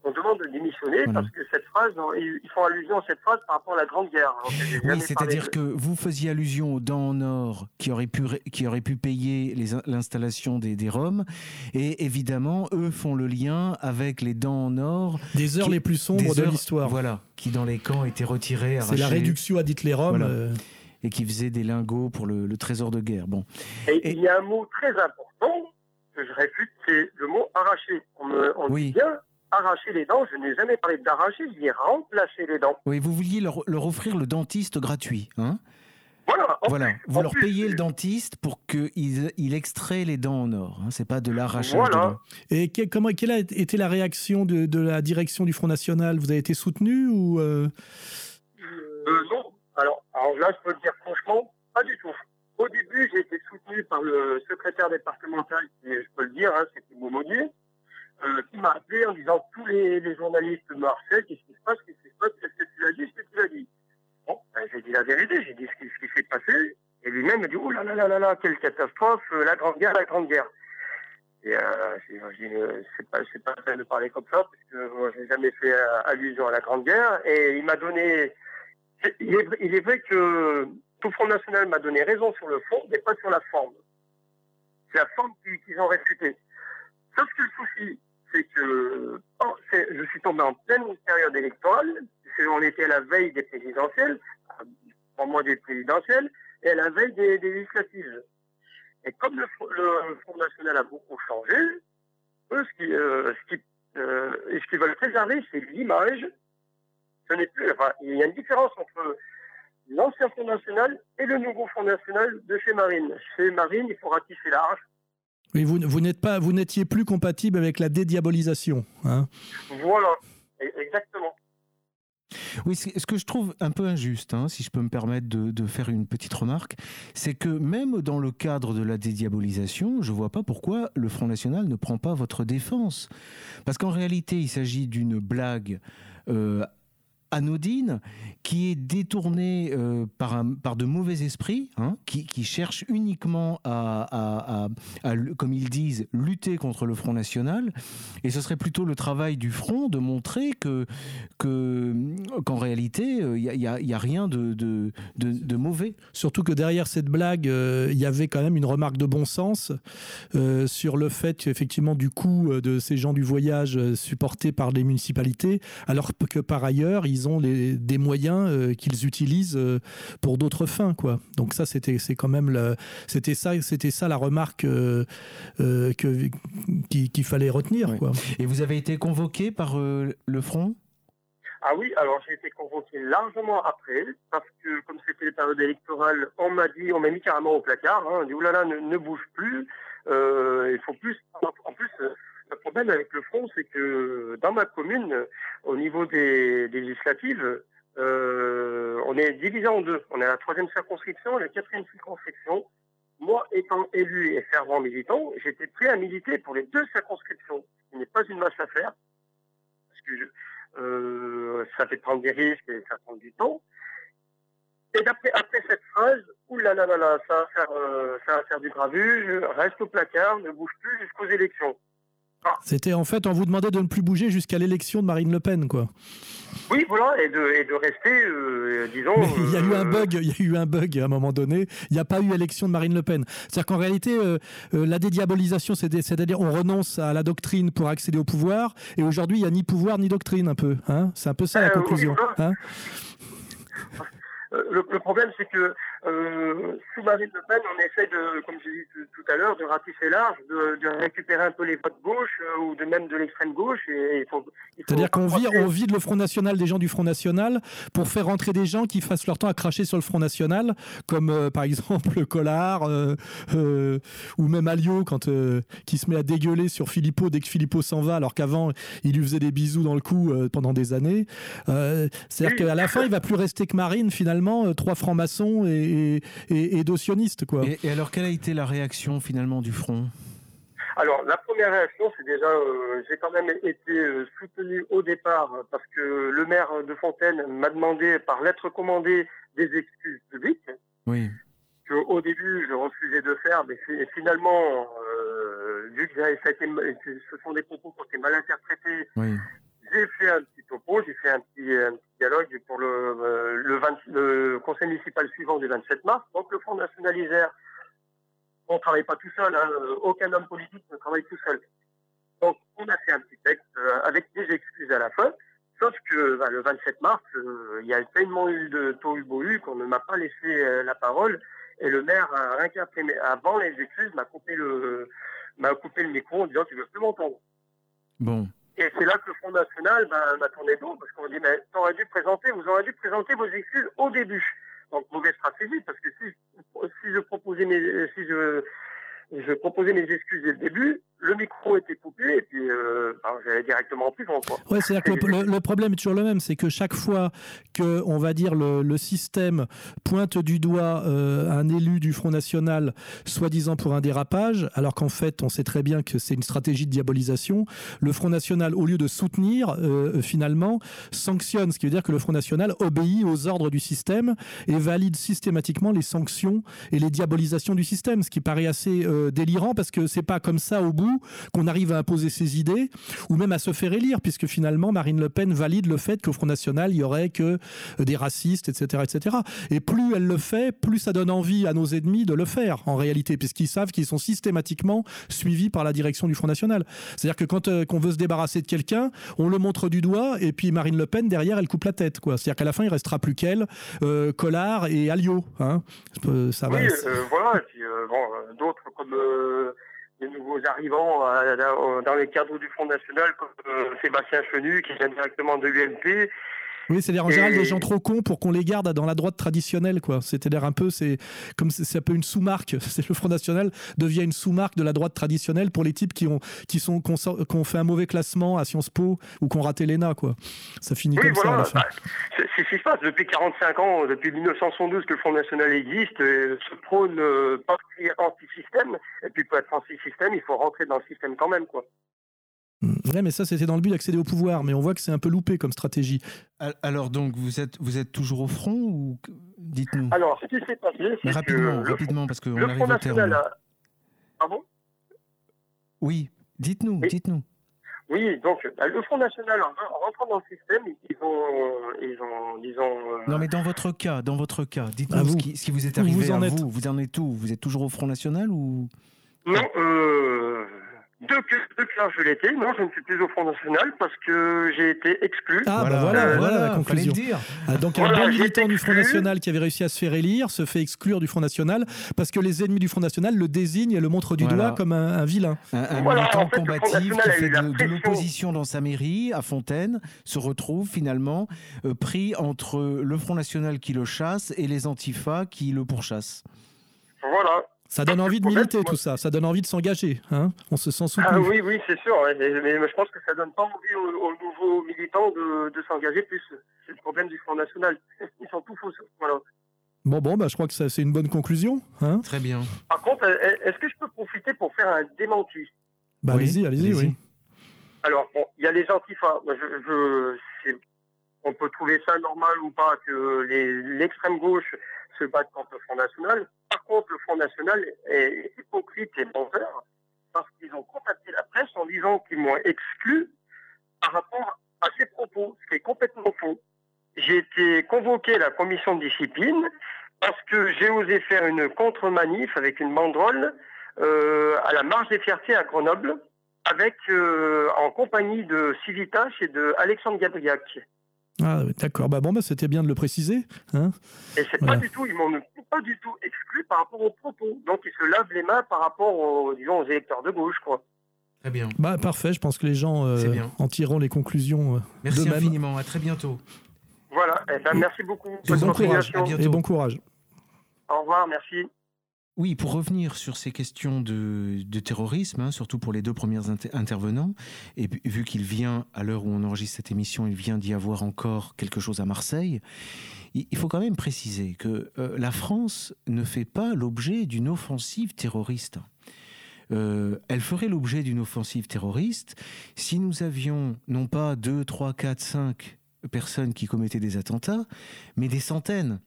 on demande de démissionner parce que cette phrase, ils font allusion à cette phrase par rapport à la Grande Guerre. oui, c'est-à-dire que vous faisiez allusion aux dents en or qui auraient pu, qui auraient pu payer l'installation des, des Roms. Et évidemment, eux font le lien avec les dents en or. Des heures les plus sombres de l'histoire. Voilà, qui dans les camps étaient retirés. C'est la réduction à dit les Roms. Euh. Et qui faisaient des lingots pour le, trésor de guerre. Bon. Et, il y a un mot très important que je réfute, c'est le mot arraché. On, me, on dit bien arracher les dents, je n'ai jamais parlé d'arracher, je dis remplacer les dents. Oui, vous vouliez leur, offrir le dentiste gratuit, hein voilà, voilà. vous leur payez le dentiste pour qu'il il extrait les dents en or. Hein. C'est pas de l'arrachage dents. Et comment, quelle a été la réaction de, la direction du Front National? Vous avez été soutenu ou euh... Euh, Non. Alors, là, je peux le dire franchement, pas du tout. Au début, j'ai été soutenu par le secrétaire départemental, qui, je peux le dire, hein, c'est Thibault Monnier. Euh, qui m'a appelé en disant tous les, les journalistes me harcèlent, qu'est-ce qui se passe, qu'est-ce qui se passe, qu'est-ce que tu as dit, qu'est-ce que tu as dit? Bon, ben, j'ai dit la vérité, j'ai dit ce qui, qui s'est passé, et lui-même me dit, oh là là là là là, quelle catastrophe, euh, la grande guerre, la grande guerre. Et euh, j'ai euh, c'est pas, c'est pas de parler comme ça, parce que moi, j'ai jamais fait allusion à la grande guerre, et il m'a donné, il est, il est vrai que tout Front National m'a donné raison sur le fond, mais pas sur la forme. C'est la forme qu'ils ont réfutée. En pleine période électorale. On était à la veille des présidentielles, au mois des présidentielles, et à la veille des, législatives. Et comme le, Front National a beaucoup changé, eux, ce qu'ils euh, euh, ce veulent préserver, c'est l'image. Ce n'est plus. Il y a une différence entre l'ancien Front National et le nouveau Front National de chez Marine. Chez Marine, il faut ratisser large mais vous, vous n'êtes pas, vous n'étiez plus compatible avec la dédiabolisation. Hein voilà, e-, exactement. Oui, ce que je trouve un peu injuste, hein, si je peux me permettre de, faire une petite remarque, c'est que même dans le cadre de la dédiabolisation, je ne vois pas pourquoi le Front National ne prend pas votre défense. Parce qu'en réalité, il s'agit d'une blague euh, anodine qui est détournée euh, par, par de mauvais esprits hein, qui, qui, cherchent uniquement à, à, comme ils disent, lutter contre le Front National. Et ce serait plutôt le travail du Front de montrer que qu'en réalité, il euh, n'y a, y a, rien de, de, de, mauvais. Surtout que derrière cette blague, euh, il y avait quand même une remarque de bon sens sur le fait effectivement du coût de ces gens du voyage supportés par les municipalités, alors que par ailleurs, ils ils ont des moyens euh, qu'ils utilisent euh, pour d'autres fins, quoi. Donc ça, c'était c'est quand même c'était ça, c'était ça la remarque euh, que qu'il fallait retenir, quoi. Et vous avez été convoqué par le front? Ah oui, alors j'ai été convoqué largement après, parce que comme c'était les périodes électorales, on m'a dit, on m'a mis carrément au placard, hein, on dit oulala, ne, ne bouge plus, il faut plus. En plus, le problème avec le front, c'est que dans ma commune, au niveau des, législatives, euh, on est divisé en deux. On est à la troisième circonscription et la quatrième circonscription. Moi, étant élu et fervent militant, j'étais prêt à militer pour les deux circonscriptions. Ce n'est pas une masse à faire, parce que euh, ça fait prendre des risques et ça prend du temps. Et après, cette phrase, oulala, euh, ça va faire du gravuge, reste au placard, ne bouge plus jusqu'aux élections. C'était en fait, on vous demandait de ne plus bouger jusqu'à l'élection de Marine Le Pen, quoi. Oui, voilà, et de, rester, euh, disons. il y a eu un euh, bug, il y a eu un bug à un moment donné. Il n'y a pas eu élection de Marine Le Pen. C'est-à-dire qu'en réalité, euh, la dédiabolisation, c'est-à-dire on renonce à la doctrine pour accéder au pouvoir, et aujourd'hui, il n'y a ni pouvoir ni doctrine, un peu. Hein c'est un peu ça la conclusion. hein euh, le, problème, c'est que euh, sous Marine Le Pen, on essaie de, comme j'ai dit tout, à l'heure, de ratisser large, de, récupérer un peu les votes gauche euh, ou de même de l'extrême gauche. Et, C'est-à-dire qu'on vide, on vide le Front National des gens du Front National pour faire rentrer des gens qui fassent leur temps à cracher sur le Front National, comme par exemple Collard ou même Alliot quand qui se met à dégueuler sur Philippot dès que Philippot s'en va, alors qu'avant il lui faisait des bisous dans le cou pendant des années. C'est-à-dire qu'à la fin, il va plus rester que Marine finalement euh, trois francs-maçons et, et, et, Quoi. Et, alors, quelle a été la réaction finalement du front? Alors, la première réaction, c'est déjà, euh, j'ai quand même été euh, soutenu au départ parce que le maire de Fontaine m'a demandé par lettre commandée des excuses publiques. Oui. Que, au début, je refusais de faire, mais finalement, euh, vu que ça a été, ce sont des propos qui ont été mal interprétés, Oui. J'ai fait un petit topo, j'ai fait un petit, dialogue pour le, euh, le, 20 le conseil municipal suivant du 27 mars. Donc, le Front National Isère on ne travaille pas tout seul, hein. aucun homme politique ne travaille tout seul. Donc on a fait un petit texte euh, avec des excuses à la fin, sauf que bah, le 27 mars, euh, il y a tellement eu de tohu qu'on ne m'a pas laissé la parole et le maire, rien qu'après, avant les excuses, m'a coupé le m'a coupé le micro en disant tu veux plus m'entendre. Bon. Et c'est là que le Front National bah, m'a tourné dos parce qu'on dit mais t'aurais dû présenter, vous aurez dû présenter vos excuses au début. Donc mauvaise stratégie parce que si, si je proposais mes si je je proposais mes excuses dès le début, le micro était coupé et puis euh, j'allais directement en prison. Quoi. Ouais, c'est-à-dire que le, problème est toujours le même, c'est que chaque fois que on va dire le, système pointe du doigt euh, un élu du Front National, soi-disant pour un dérapage, alors qu'en fait on sait très bien que c'est une stratégie de diabolisation, le Front National, au lieu de soutenir, euh, finalement sanctionne, ce qui veut dire que le Front National obéit aux ordres du système et valide systématiquement les sanctions et les diabolisations du système, ce qui paraît assez euh, délirant parce que c'est pas comme ça au bout qu'on arrive à imposer ses idées ou même à se faire élire, puisque finalement Marine Le Pen valide le fait qu'au Front National il y aurait que des racistes, etc., etc. Et plus elle le fait, plus ça donne envie à nos ennemis de le faire en réalité, puisqu'ils savent qu'ils sont systématiquement suivis par la direction du Front National. C'est-à-dire que quand euh, qu'on veut se débarrasser de quelqu'un, on le montre du doigt et puis Marine Le Pen derrière elle coupe la tête, quoi. C'est-à-dire qu'à la fin il restera plus qu'elle, euh, Collard et Alliot, hein. Ça va. Oui, euh, voilà. Et puis, bon, d'autres comme des nouveaux arrivants euh, dans les cadres du Front National, comme euh, Sébastien Chenu, qui vient directement de l'UMP. Oui, c'est-à-dire en général des gens trop cons pour qu'on les garde dans la droite traditionnelle, quoi. C'est-à-dire un peu, c'est comme c'est un peu une sous-marque. C'est le Front National devient une sous-marque de la droite traditionnelle pour les types qui ont qui sont qui ont fait un mauvais classement à Sciences Po ou qui ont raté l'ENA, quoi. Ça finit oui, comme voilà. ça. Bah, c'est ce qui se passe depuis 45 ans, depuis 1972 que le Front National existe, euh, se prône euh, pas anti-système. Et puis pour être anti-système, il faut rentrer dans le système quand même, quoi. Ouais, mais ça, c'était dans le but d'accéder au pouvoir, mais on voit que c'est un peu loupé comme stratégie. Alors, donc, vous êtes, vous êtes toujours au front ou dites-nous? Alors, ce qui s'est passé, c'est rapidement, que rapidement, le, parce qu'on arrive Front au terme. A... Ah bon Oui, dites-nous, Oui. dites-nous. Oui, donc bah, le Front National, en, en rentrant dans le système, ils ont, ils ont, disons... euh, Non, mais dans votre cas, dans votre cas, dites-nous ce qui, ce qui vous est arrivé vous en à êtes vous. Vous en êtes où? Vous êtes toujours au Front National ou Non, euh, depuis, depuis que je l'étais, non, je ne suis plus au Front National parce que j'ai été exclu. Ah, bah voilà, voilà la conclusion. dire. Ah, donc Voilà, un bon j'ai militant du Front. National qui avait réussi à se faire élire se fait exclure du Front National parce que les ennemis du Front National le désignent et le montrent du Voilà. doigt comme un, un vilain. Un, un Voilà, militant en fait, combatif qui fait de, l'opposition dans sa mairie à Fontaine se retrouve finalement euh, pris entre le Front National qui le chasse et les antifas qui le pourchassent. Voilà. Ça donne envie de militer tout ça, ça donne envie de s'engager. Hein On se sent soutenu. Ah oui, oui, c'est sûr. ouais, mais, mais je pense que ça donne pas envie aux, aux nouveaux militants de, de s'engager plus. C'est le problème du Front National. Ils sont tout faux. Voilà. Bon, bon, bah, je crois que ça, c'est une bonne conclusion. Hein Très bien. Par contre, est-ce que je peux profiter pour faire un démenti? Bah, Oui, allez-y, allez-y, allez-y. oui. Alors, bon, il y a les antifas. Je, je, on peut trouver ça normal ou pas que les- l'extrême gauche se batte contre le Front National. Par contre, le Front National est hypocrite et menteur parce qu'ils ont contacté la presse en disant qu'ils m'ont exclu par rapport à ces propos, ce qui est complètement faux. J'ai été convoqué à la commission de discipline parce que j'ai osé faire une contre-manif avec une banderole euh, à la marche des fiertés à Grenoble avec euh, en compagnie de Civitas et de Alexandre Gabriac. Ah, oui, d'accord. Bah, bon, bah, c'était bien de le préciser. Hein Et c'est Voilà. pas du tout, ils m'ont pas du tout exclu par rapport aux propos. Donc ils se lavent les mains par rapport aux, disons, aux électeurs de gauche, quoi. Très bien. bah, parfait, je pense que les gens euh, C'est bien. en tireront les conclusions euh, Merci infiniment. À très bientôt. Voilà. Eh ben, merci beaucoup. Et bon courage. continuation. À bientôt. Et bon courage. Au revoir, merci. Oui, pour revenir sur ces questions de, terrorisme, hein, surtout pour les deux premiers inter- intervenants, et vu qu'il vient, à l'heure où on enregistre cette émission, il vient d'y avoir encore quelque chose à Marseille, il, faut quand même préciser que euh, la France ne fait pas l'objet d'une offensive terroriste. elle ferait l'objet d'une offensive terroriste si nous avions non pas 2, 3, 4, 5 personnes qui commettaient des attentats, mais des centaines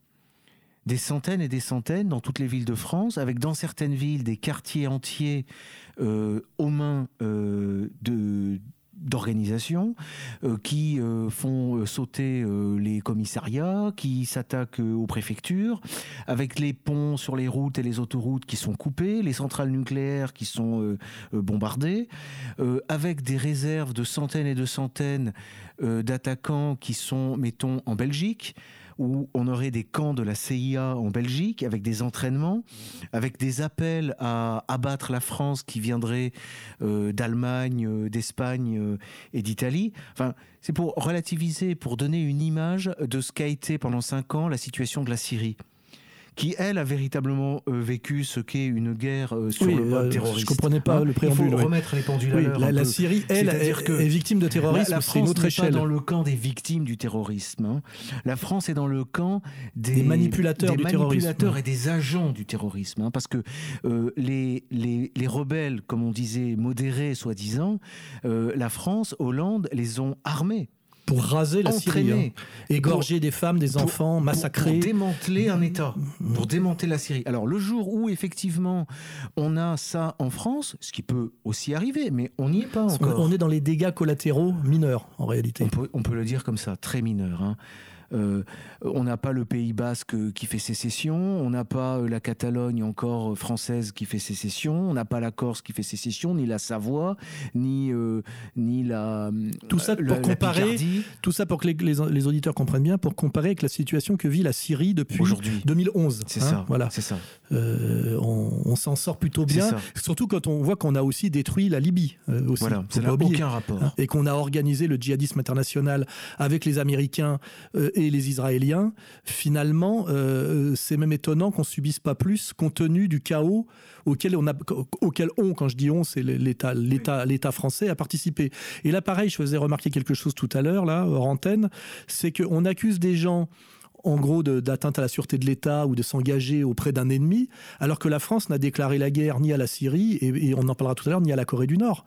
des centaines et des centaines dans toutes les villes de France, avec dans certaines villes des quartiers entiers euh, aux mains euh, d'organisations euh, qui font sauter les commissariats, qui s'attaquent aux préfectures, avec les ponts sur les routes et les autoroutes qui sont coupés, les centrales nucléaires qui sont bombardées, avec des réserves de centaines et de centaines d'attaquants qui sont, mettons, en Belgique, où on aurait des camps de la CIA en Belgique avec des entraînements, avec des appels à abattre la France qui viendrait euh, d'Allemagne, euh, d'Espagne euh, et d'Italie. Enfin, c'est pour relativiser, pour donner une image de ce qu'a été pendant cinq ans la situation de la Syrie qui, elle, a véritablement euh, vécu ce qu'est une guerre euh, sur le mode terroriste. Je ne comprenais pas hein le préambule. Il faut remettre les pendules à l'heure. La, la Syrie, elle, est, que est, victime de terrorisme. La, France n'est pas dans le camp des victimes du terrorisme. Hein. La France est dans le camp des, des manipulateurs, des du manipulateurs et des agents du terrorisme. Hein, parce que euh, les, les, les, rebelles, comme on disait, modérés soi-disant, euh, la France, Hollande, les ont armés pour raser la Syrie, hein. égorger des femmes, des enfants, massacrer, pour, démanteler un État, pour démanteler la Syrie. Alors le jour où effectivement on a ça en France, ce qui peut aussi arriver, mais on n'y est pas encore. On est dans les dégâts collatéraux mineurs en réalité. On peut, on peut le dire comme ça, très mineurs. Hein. Euh, on n'a pas le Pays basque qui fait sécession, on n'a pas euh, la Catalogne encore française qui fait sécession, on n'a pas la Corse qui fait sécession, ni la Savoie, ni, euh, ni la. Tout ça pour comparer. Tout ça pour que les, auditeurs comprennent bien, pour comparer avec la situation que vit la Syrie depuis 2011. C'est hein, ça. Voilà. C'est ça. on, s'en sort plutôt bien, surtout quand on voit qu'on a aussi détruit la Libye. aussi, voilà. Ça n'a aucun rapport. Hein, et qu'on a organisé le djihadisme international avec les Américains et les Israéliens, finalement, euh, c'est même étonnant qu'on subisse pas plus compte tenu du chaos auquel on a, auquel on, quand je dis on, c'est l'État, l'État, l'État français a participé. Et là, pareil, je faisais remarquer quelque chose tout à l'heure, là, hors antenne, c'est qu'on accuse des gens en gros d'atteinte à la sûreté de l'État ou de s'engager auprès d'un ennemi, alors que la France n'a déclaré la guerre ni à la Syrie, et, on en parlera tout à l'heure, ni à la Corée du Nord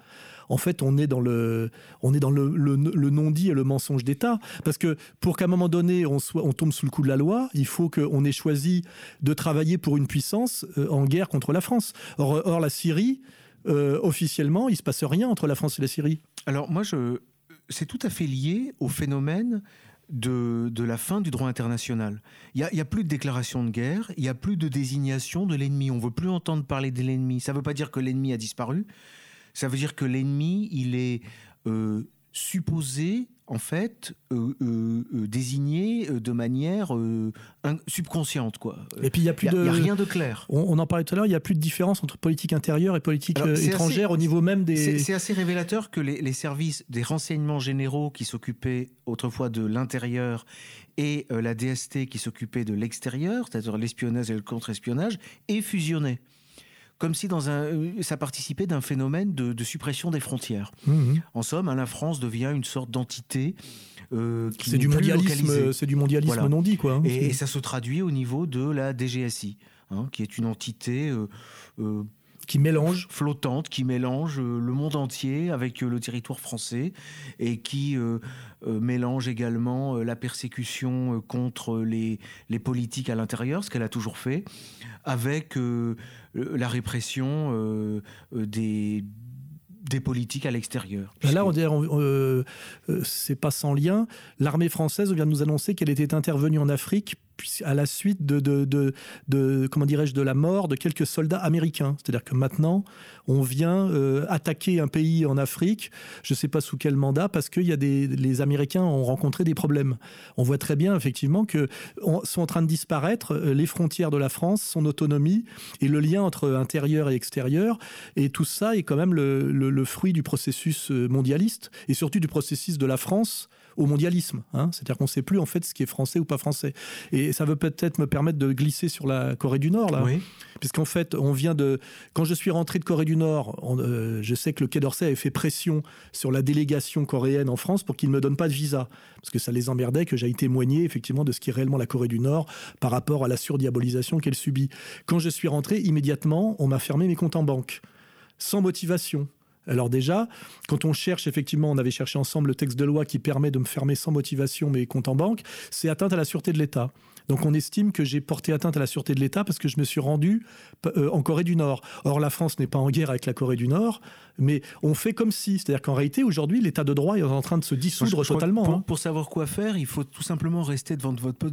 en fait, on est dans le, non-dit et le mensonge d'État. Parce que pour qu'à un moment donné, on, tombe sous le coup de la loi, il faut qu'on ait choisi de travailler pour une puissance euh, en guerre contre la France. Or, la Syrie, euh, officiellement, il se passe rien entre la France et la Syrie. Alors moi, je, c'est tout à fait lié au phénomène de, de, la fin du droit international. Il n'y a, a, plus de déclaration de guerre, il n'y a plus de désignation de l'ennemi. On ne veut plus entendre parler de l'ennemi. Ça ne veut pas dire que l'ennemi a disparu, ça veut dire que l'ennemi, il est euh, supposé, en fait, euh, euh, désigné de manière subconsciente, quoi. Et puis il y a plus de, y a rien de clair. On, en parlait tout à l'heure. Il y a plus de différence entre politique intérieure et politique étrangère au niveau même des. C'est assez révélateur que les, les, services des renseignements généraux qui s'occupaient autrefois de l'intérieur et la DST qui s'occupait de l'extérieur, c'est-à-dire l'espionnage et le contre-espionnage, aient fusionné comme si dans un, euh, ça participait d'un phénomène de, suppression des frontières. Mmh. En somme, hein, la France devient une sorte d'entité euh, qui c'est du, mondialisme, c'est du mondialisme non dit quoi. Hein. et, ça se traduit au niveau de la DGSI, hein, qui est une entité euh, qui mélange flottante, qui mélange le monde entier avec le territoire français et qui mélange également la persécution contre les, les politiques à l'intérieur, ce qu'elle a toujours fait, avec la répression euh, euh, des des politiques à l'extérieur. Là, on dirait, euh, c'est pas sans lien. L'armée française vient de nous annoncer qu'elle était intervenue en Afrique à la suite de, de, de, comment dirais-je de la mort de quelques soldats américains. C'est-à-dire que maintenant, on vient euh, attaquer un pays en Afrique, je ne sais pas sous quel mandat, parce que y a des, les Américains ont rencontré des problèmes. On voit très bien effectivement que sont en train de disparaître euh, les frontières de la France, son autonomie et le lien entre intérieur et extérieur. Et tout ça est quand même le, fruit du processus euh, mondialiste et surtout du processus de la France au mondialisme. Hein. C'est-à-dire qu'on ne sait plus en fait ce qui est français ou pas français. Et ça veut peut-être me permettre de glisser sur la Corée du Nord là, oui. puisqu'en fait on vient de quand je suis rentré de Corée du Nord, euh, je sais que le Quai d'Orsay avait fait pression sur la délégation coréenne en France pour qu'ils ne me donnent pas de visa, parce que ça les emmerdait que j'aille témoigner effectivement de ce qui est réellement la Corée du Nord par rapport à la surdiabolisation qu'elle subit. Quand je suis rentré immédiatement, on m'a fermé mes comptes en banque sans motivation. Alors déjà, quand on cherche, effectivement, on avait cherché ensemble le texte de loi qui permet de me fermer sans motivation mes comptes en banque, c'est atteinte à la sûreté de l'État. Donc on estime que j'ai porté atteinte à la sûreté de l'État parce que je me suis rendu euh, en Corée du Nord. Or la France n'est pas en guerre avec la Corée du Nord, mais on fait comme si. C'est-à-dire qu'en réalité, aujourd'hui, l'État de droit est en train de se dissoudre totalement. Pour, hein. pour, savoir quoi faire, il faut tout simplement rester devant votre,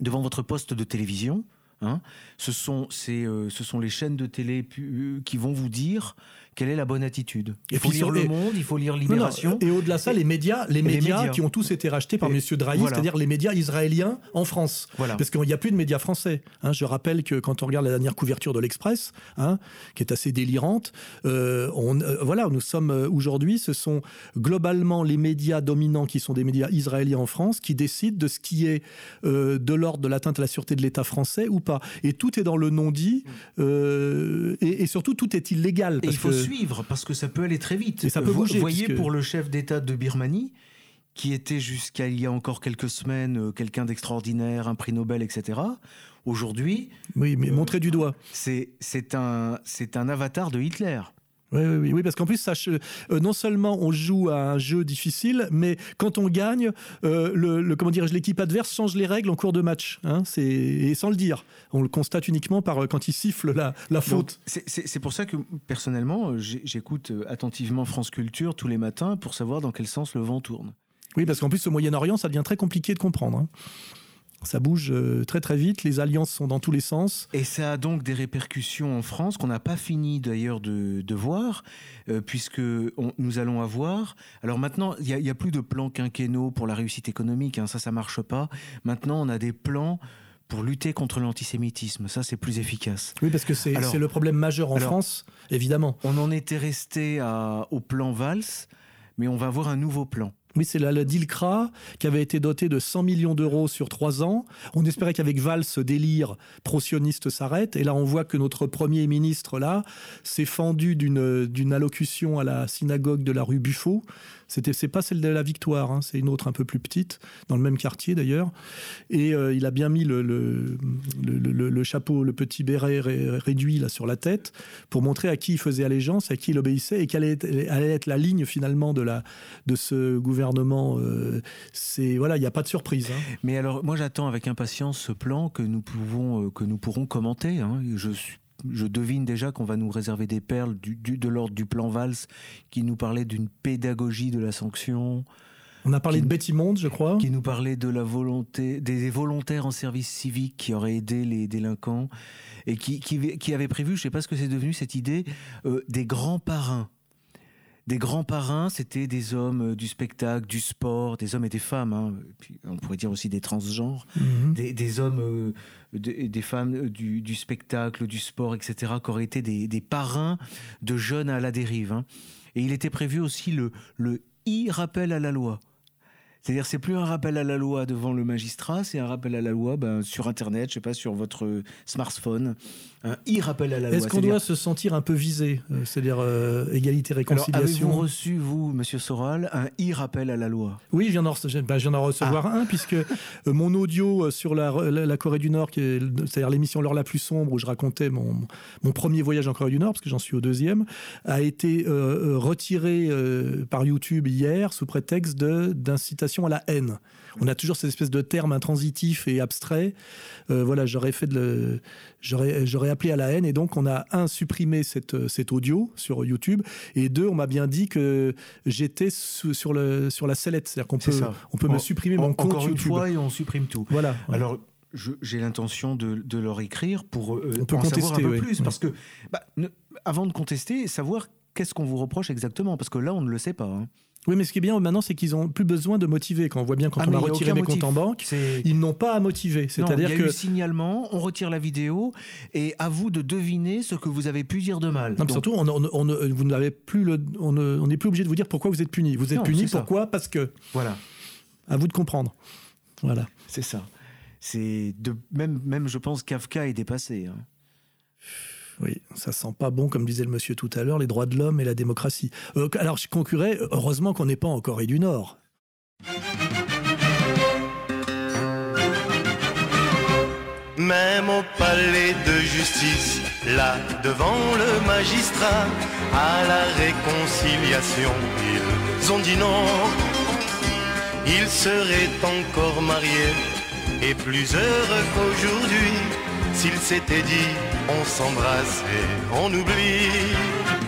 devant votre poste de télévision. Hein. Ce, sont, euh, ce sont les chaînes de télé euh, qui vont vous dire quelle est la bonne attitude Il faut lire Le Monde, il faut lire Libération. et au-delà de ça, les médias, les médias, qui ont tous été rachetés par M. Drahi, c'est-à-dire les médias israéliens en France. Parce qu'il n'y a plus de médias français. Hein. je rappelle que quand on regarde la dernière couverture de l'Express, hein, qui est assez délirante, euh, on, euh, voilà, nous sommes euh, aujourd'hui, ce sont globalement les médias dominants qui sont des médias israéliens en France qui décident de ce qui est de l'ordre de l'atteinte à la sûreté de l'État français ou pas. Et tout est dans le non-dit, et, surtout tout est illégal. Parce faut suivre parce que ça peut aller très vite. Et ça peut bouger. Vous voyez, pour le chef d'État de Birmanie, qui était jusqu'à il y a encore quelques semaines euh, quelqu'un d'extraordinaire, un prix Nobel, etc. Aujourd'hui. Oui, mais montrer du doigt. C'est un, un avatar de Hitler. Oui, oui, oui, parce qu'en plus, ça, euh, non seulement on joue à un jeu difficile, mais quand on gagne, euh, le, comment dirais-je, l'équipe adverse change les règles en cours de match. Hein, c'est et sans le dire, on le constate uniquement par euh, quand il siffle la, la faute. C'est pour ça que personnellement, j'écoute attentivement France Culture tous les matins pour savoir dans quel sens le vent tourne. Oui, parce qu'en plus, au Moyen-Orient, ça devient très compliqué de comprendre. Hein. Ça bouge euh, très très vite, les alliances sont dans tous les sens. Et ça a donc des répercussions en France qu'on n'a pas fini d'ailleurs de, voir, euh, puisque nous allons avoir... Alors maintenant, il n'y a, plus de plans quinquennaux pour la réussite économique, hein, ça ça marche pas. Maintenant, on a des plans pour lutter contre l'antisémitisme. Ça, c'est plus efficace. Oui, parce que c'est le problème majeur en France, évidemment. On en était resté au plan Valls, mais on va avoir un nouveau plan. Oui, c'est la, DILCRA qui avait été dotée de 100 millions d'euros sur trois ans. On espérait qu'avec Valls, ce délire pro-sioniste s'arrête. Et là, on voit que notre Premier ministre, là, s'est fendu d'une allocution à la synagogue de la rue Buffo c'était, c'est pas celle de la Victoire, hein, c'est une autre un peu plus petite, dans le même quartier d'ailleurs. Et euh, il a bien mis le, chapeau, le petit béret réduit là sur la tête pour montrer à qui il faisait allégeance, à qui il obéissait et quelle allait être la ligne finalement de ce gouvernement. Euh, c'est voilà, il n'y a pas de surprise. Hein. Mais alors, moi, j'attends avec impatience ce plan que nous pouvons, euh, que nous pourrons commenter. Hein. Je suis je devine déjà qu'on va nous réserver des perles du, de l'ordre du plan Valls qui nous parlait d'une pédagogie de la sanction. On a parlé de Betty Monde, je crois. Qui nous parlait de la volonté, des volontaires en service civique qui auraient aidé les délinquants et qui, qui, avait prévu, je ne sais pas ce que c'est devenu cette idée, euh, des grands parrains des grands parrains, c'était des hommes euh, du spectacle, du sport, des hommes et des femmes. Hein. Puis on pourrait dire aussi des transgenres, mhm. des, hommes, euh, des femmes euh, du, spectacle, du sport, etc., qui auraient été des, parrains de jeunes à la dérive. Hein. Et il était prévu aussi le, le e-rappel à la loi. C'est-à-dire, c'est plus un rappel à la loi devant le magistrat, c'est un rappel à la loi ben, sur Internet, je sais pas, sur votre smartphone, un e-rappel à la loi. Est-ce qu'on doit se sentir un peu visé euh, C'est-à-dire euh, égalité, réconciliation Avez-vous reçu, vous, Monsieur Soral, un e-rappel à la loi? Oui, je viens d'en ben, recevoir ah. un, puisque euh, mon audio sur la, la, Corée du Nord, c'est-à-dire l'émission L'heure la plus sombre, où je racontais mon, mon premier voyage en Corée du Nord, parce que j'en suis au deuxième, a été retiré par YouTube hier sous prétexte d'incitation à la haine. On a toujours cette espèce de terme intransitif et abstrait. Euh, voilà, j'aurais fait de j'aurais j'aurais appelé à la haine et donc on a un supprimé cette cet audio sur YouTube et deux on m'a bien dit que j'étais sur le sur la sellette, c'est-à-dire qu'on peut on peut me supprimer mon compte encore une fois et on supprime tout. Voilà. Alors j'ai l'intention de, de, leur écrire pour euh, on peut en savoir un peu plus parce que bah, avant de contester, savoir qu'est-ce qu'on vous reproche exactement parce que là on ne le sait pas. Hein. Oui, mais ce qui est bien maintenant, c'est qu'ils n'ont plus besoin de motiver. Quand on voit bien quand ah, on a retiré les comptes en banque, ils n'ont pas à motiver. C'est-à-dire que. Il y a eu signalement, on retire la vidéo, et à vous de deviner ce que vous avez pu dire de mal. Non, surtout, on, vous n'avez plus le, on n'est plus obligé de vous dire pourquoi vous êtes puni. Vous êtes puni pourquoi? Parce que. Voilà. À vous de comprendre. Voilà. C'est ça. C'est de même, même, je pense, Kafka est dépassé. Hein. Oui, ça sent pas bon, comme disait le monsieur tout à l'heure, les droits de l'homme et la démocratie. Euh, alors, je conclurais, heureusement qu'on n'est pas en Corée du Nord. Même au palais de justice Là devant le magistrat, à la réconciliation, ils ont dit non. Ils seraient encore mariés et plus heureux qu'aujourd'hui s'ils s'étaient dit on s'embrasse et on oublie.